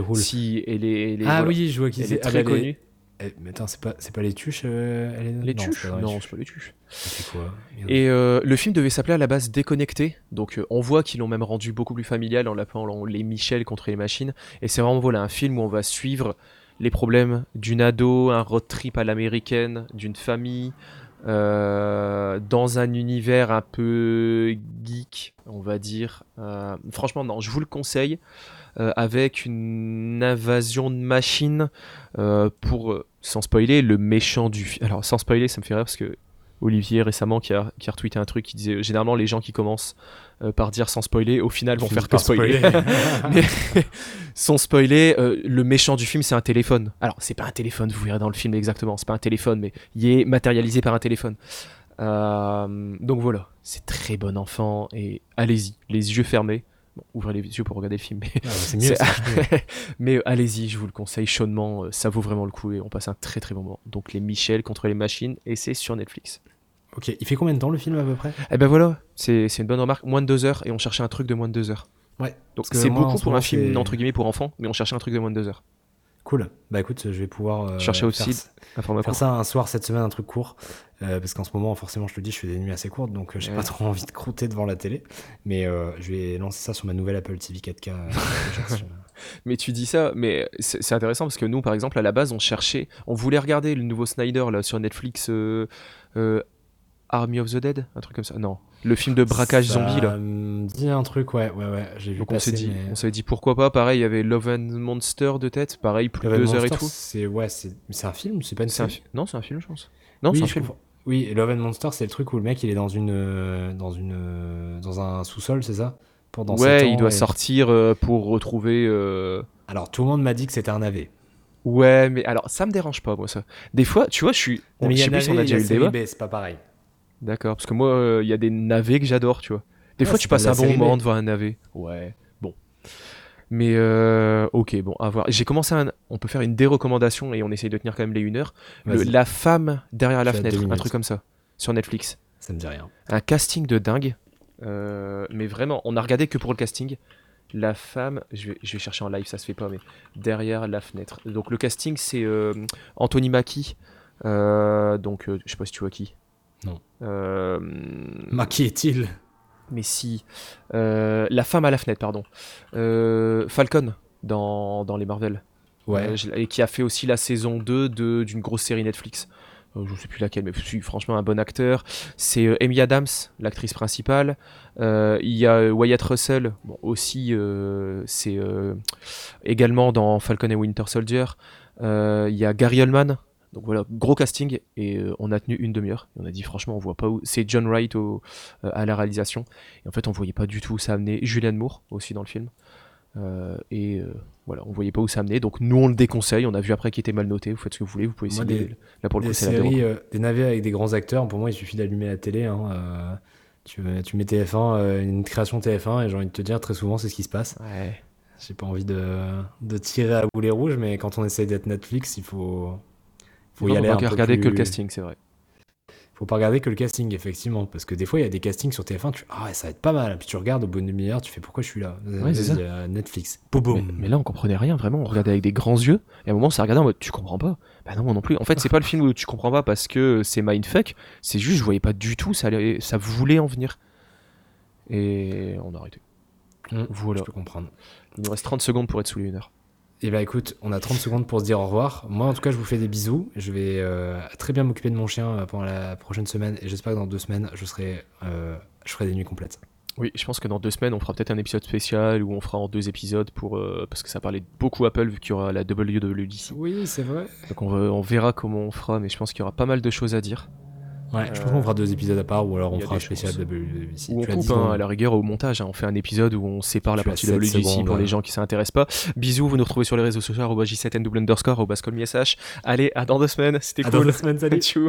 Roule. Si, elle est, elle est- Ah voilà. oui, je vois qui elle c'est. est Ah, très bah, connue. Eh, mais attends, c'est pas, c'est pas les tuches euh, elle Les non, tuches Non, c'est pas les tuches. C'est quoi? Et euh, le film devait s'appeler à la base Déconnecté, donc euh, on voit qu'ils l'ont même rendu beaucoup plus familial en l'appelant les Michel contre les machines. Et c'est vraiment voilà un film où on va suivre les problèmes d'une ado, un road trip à l'américaine, d'une famille, euh, dans un univers un peu geek, on va dire. Euh, franchement, non, je vous le conseille. euh, avec une invasion de machines pour, sans spoiler, le méchant du film. Alors, sans spoiler, ça me fait rire parce que Olivier récemment qui a, qui a retweeté un truc qui disait généralement les gens qui commencent euh, par dire sans spoiler au final vont faire que spoiler. Mais sans spoiler, euh, le méchant du film c'est un téléphone. Alors c'est pas un téléphone, vous verrez dans le film exactement, c'est pas un téléphone, mais il est matérialisé par un téléphone. Euh, donc voilà, c'est très bon enfant et allez-y, les yeux fermés. Bon, ouvrez les yeux pour regarder le film, mais, Ah, bah, euh, allez-y, je vous le conseille chaudement, euh, ça vaut vraiment le coup et on passe un très très bon moment. Donc les Michel contre les machines et c'est sur Netflix. Ok, il fait combien de temps le film à peu près? Eh ben voilà, c'est une bonne remarque. Moins de deux heures et on cherchait un truc de moins de deux heures. Ouais. Donc c'est beaucoup pour un film entre guillemets pour enfants, mais on cherchait un truc de moins de deux heures. Cool. Bah écoute, je vais pouvoir euh, Cherchez aussi faire, Un faire ça un soir cette semaine, un truc court. Euh, parce qu'en ce moment, forcément, je te dis, je fais des nuits assez courtes, donc euh, j'ai Ouais. pas trop envie de croûter devant la télé. Mais je vais lancer ça sur ma nouvelle Apple TV 4K. euh, déjà, sur- Mais tu dis ça, mais c'est intéressant parce que nous, par exemple, à la base, on cherchait, on voulait regarder le nouveau Snyder là sur Netflix, Army of the Dead, un truc comme ça. Non, le film de braquage Ça zombie là. me dit un truc, ouais, ouais, ouais. J'ai vu Donc on s'est dit, mais- on s'avait dit pourquoi pas. Pareil, il y avait Love and Monster de tête, pareil, plus de Love deux heures et tout. C'est ouais, c'est un film, c'est pas une série. Non, c'est un film, je pense. Non, oui, c'est un film. Oui, Love and Monster, c'est le truc où le mec il est dans une euh, dans une euh, dans un sous-sol, c'est ça? Pendant ouais, il doit et- sortir euh, pour retrouver. euh, Alors tout le monde m'a dit que c'était un navet. Ouais, mais alors ça me dérange pas, moi ça. Des fois, tu vois, je suis. Non, mais il y a a a B, c'est pas pareil. D'accord, parce que moi, euh, il y a des navets que j'adore, tu vois. Des Ah, fois, tu pas passes un bon moment devant un navet. Ouais, bon. Mais euh, ok, bon, à voir. J'ai commencé un. On peut faire une dérecommandation et on essaye de tenir quand même les une heure. Le- Vas-y, la femme derrière la fenêtre, un truc comme ça, sur Netflix. ça me dit rien. Un casting de dingue. Euh, mais vraiment, on a regardé que pour le casting. La femme, je vais, je vais chercher en live, ça se fait pas, mais derrière la fenêtre. Donc le casting, c'est euh, Anthony Mackie. Euh, donc, euh, je sais pas si tu vois qui. Non. Euh, Ma qui est-il? Mais si. Euh, la femme à la fenêtre, pardon. Euh, Falcon dans, dans les Marvel. Ouais. Et qui a fait aussi la saison 2 de- d'une grosse série Netflix. Euh, je ne sais plus laquelle, mais si, franchement un bon acteur. C'est euh, Amy Adams, l'actrice principale. Euh, il y a Wyatt Russell, bon, aussi, c'est également dans Falcon et Winter Soldier. Il y a Gary Oldman. Donc voilà, gros casting et euh, on a tenu une demi-heure. On a dit franchement, on voit pas où. C'est John Wright au- euh, à la réalisation. Et en fait, on voyait pas du tout où ça amenait. Julianne Moore aussi dans le film. Euh, et voilà, on voyait pas où ça amenait. Donc nous, on le déconseille. On a vu après qu'il était mal noté. Vous faites ce que vous voulez. Vous pouvez Moi, essayer. des- Là pour le Des coup, la des navets avec des grands acteurs, pour moi il suffit d'allumer la télé. hein, tu, tu mets TF1, euh, une création TF1, et j'ai envie de te dire très souvent c'est ce qui se passe. Ouais. J'ai pas envie de, de tirer à boulet rouge, mais quand on essaye d'être Netflix, il faut, faut y aller un va peu regarder plus, que le casting, c'est vrai. faut pas regarder que le casting, effectivement. Parce que des fois, il y a des castings sur TF1, tu ah ça va être pas mal. Puis tu regardes au bout d'une demi-heure, tu fais pourquoi je suis là? Ouais, c'est euh, Netflix. Boum, Mais, mais là, on comprenait rien, vraiment. On regardait avec des grands yeux. Et à un moment, on s'est regardé en mode Tu comprends pas? Bah non, moi non plus. En fait, c'est pas le film où tu comprends pas parce que c'est mindfuck. C'est juste, je voyais pas du tout, ça, allait- ça voulait en venir. Et on a arrêté. Hum, Voilà. Je peux comprendre. Il nous reste 30 secondes pour être sous les 1 heure. Et bah écoute, on a 30 secondes pour se dire au revoir. Moi, en tout cas, je vous fais des bisous. Je vais euh, très bien m'occuper de mon chien euh, pendant la prochaine semaine. Et j'espère que dans deux semaines, je serai, euh, je ferai des nuits complètes. Oui, je pense que dans deux semaines, on fera peut-être un épisode spécial où on fera en deux épisodes pour euh, parce que ça parlait beaucoup Apple vu qu'il y aura la WWDC. Oui, c'est vrai. Donc on verra comment on fera, mais je pense qu'il y aura pas mal de choses à dire. Ouais, je pense qu'on fera deux épisodes à part ou alors on fera un spécial. WWDC. Ou on Tu as coupe 10 hein, secondes. à la rigueur au montage. hein. On fait un épisode où on sépare la partie sept WWDC pour les ouais. gens qui s'intéressent pas. Bisous, vous nous retrouvez sur les réseaux sociaux j7n underscore au. Allez, à dans deux semaines, c'était À cool. dans deux semaines, salut. Tchou.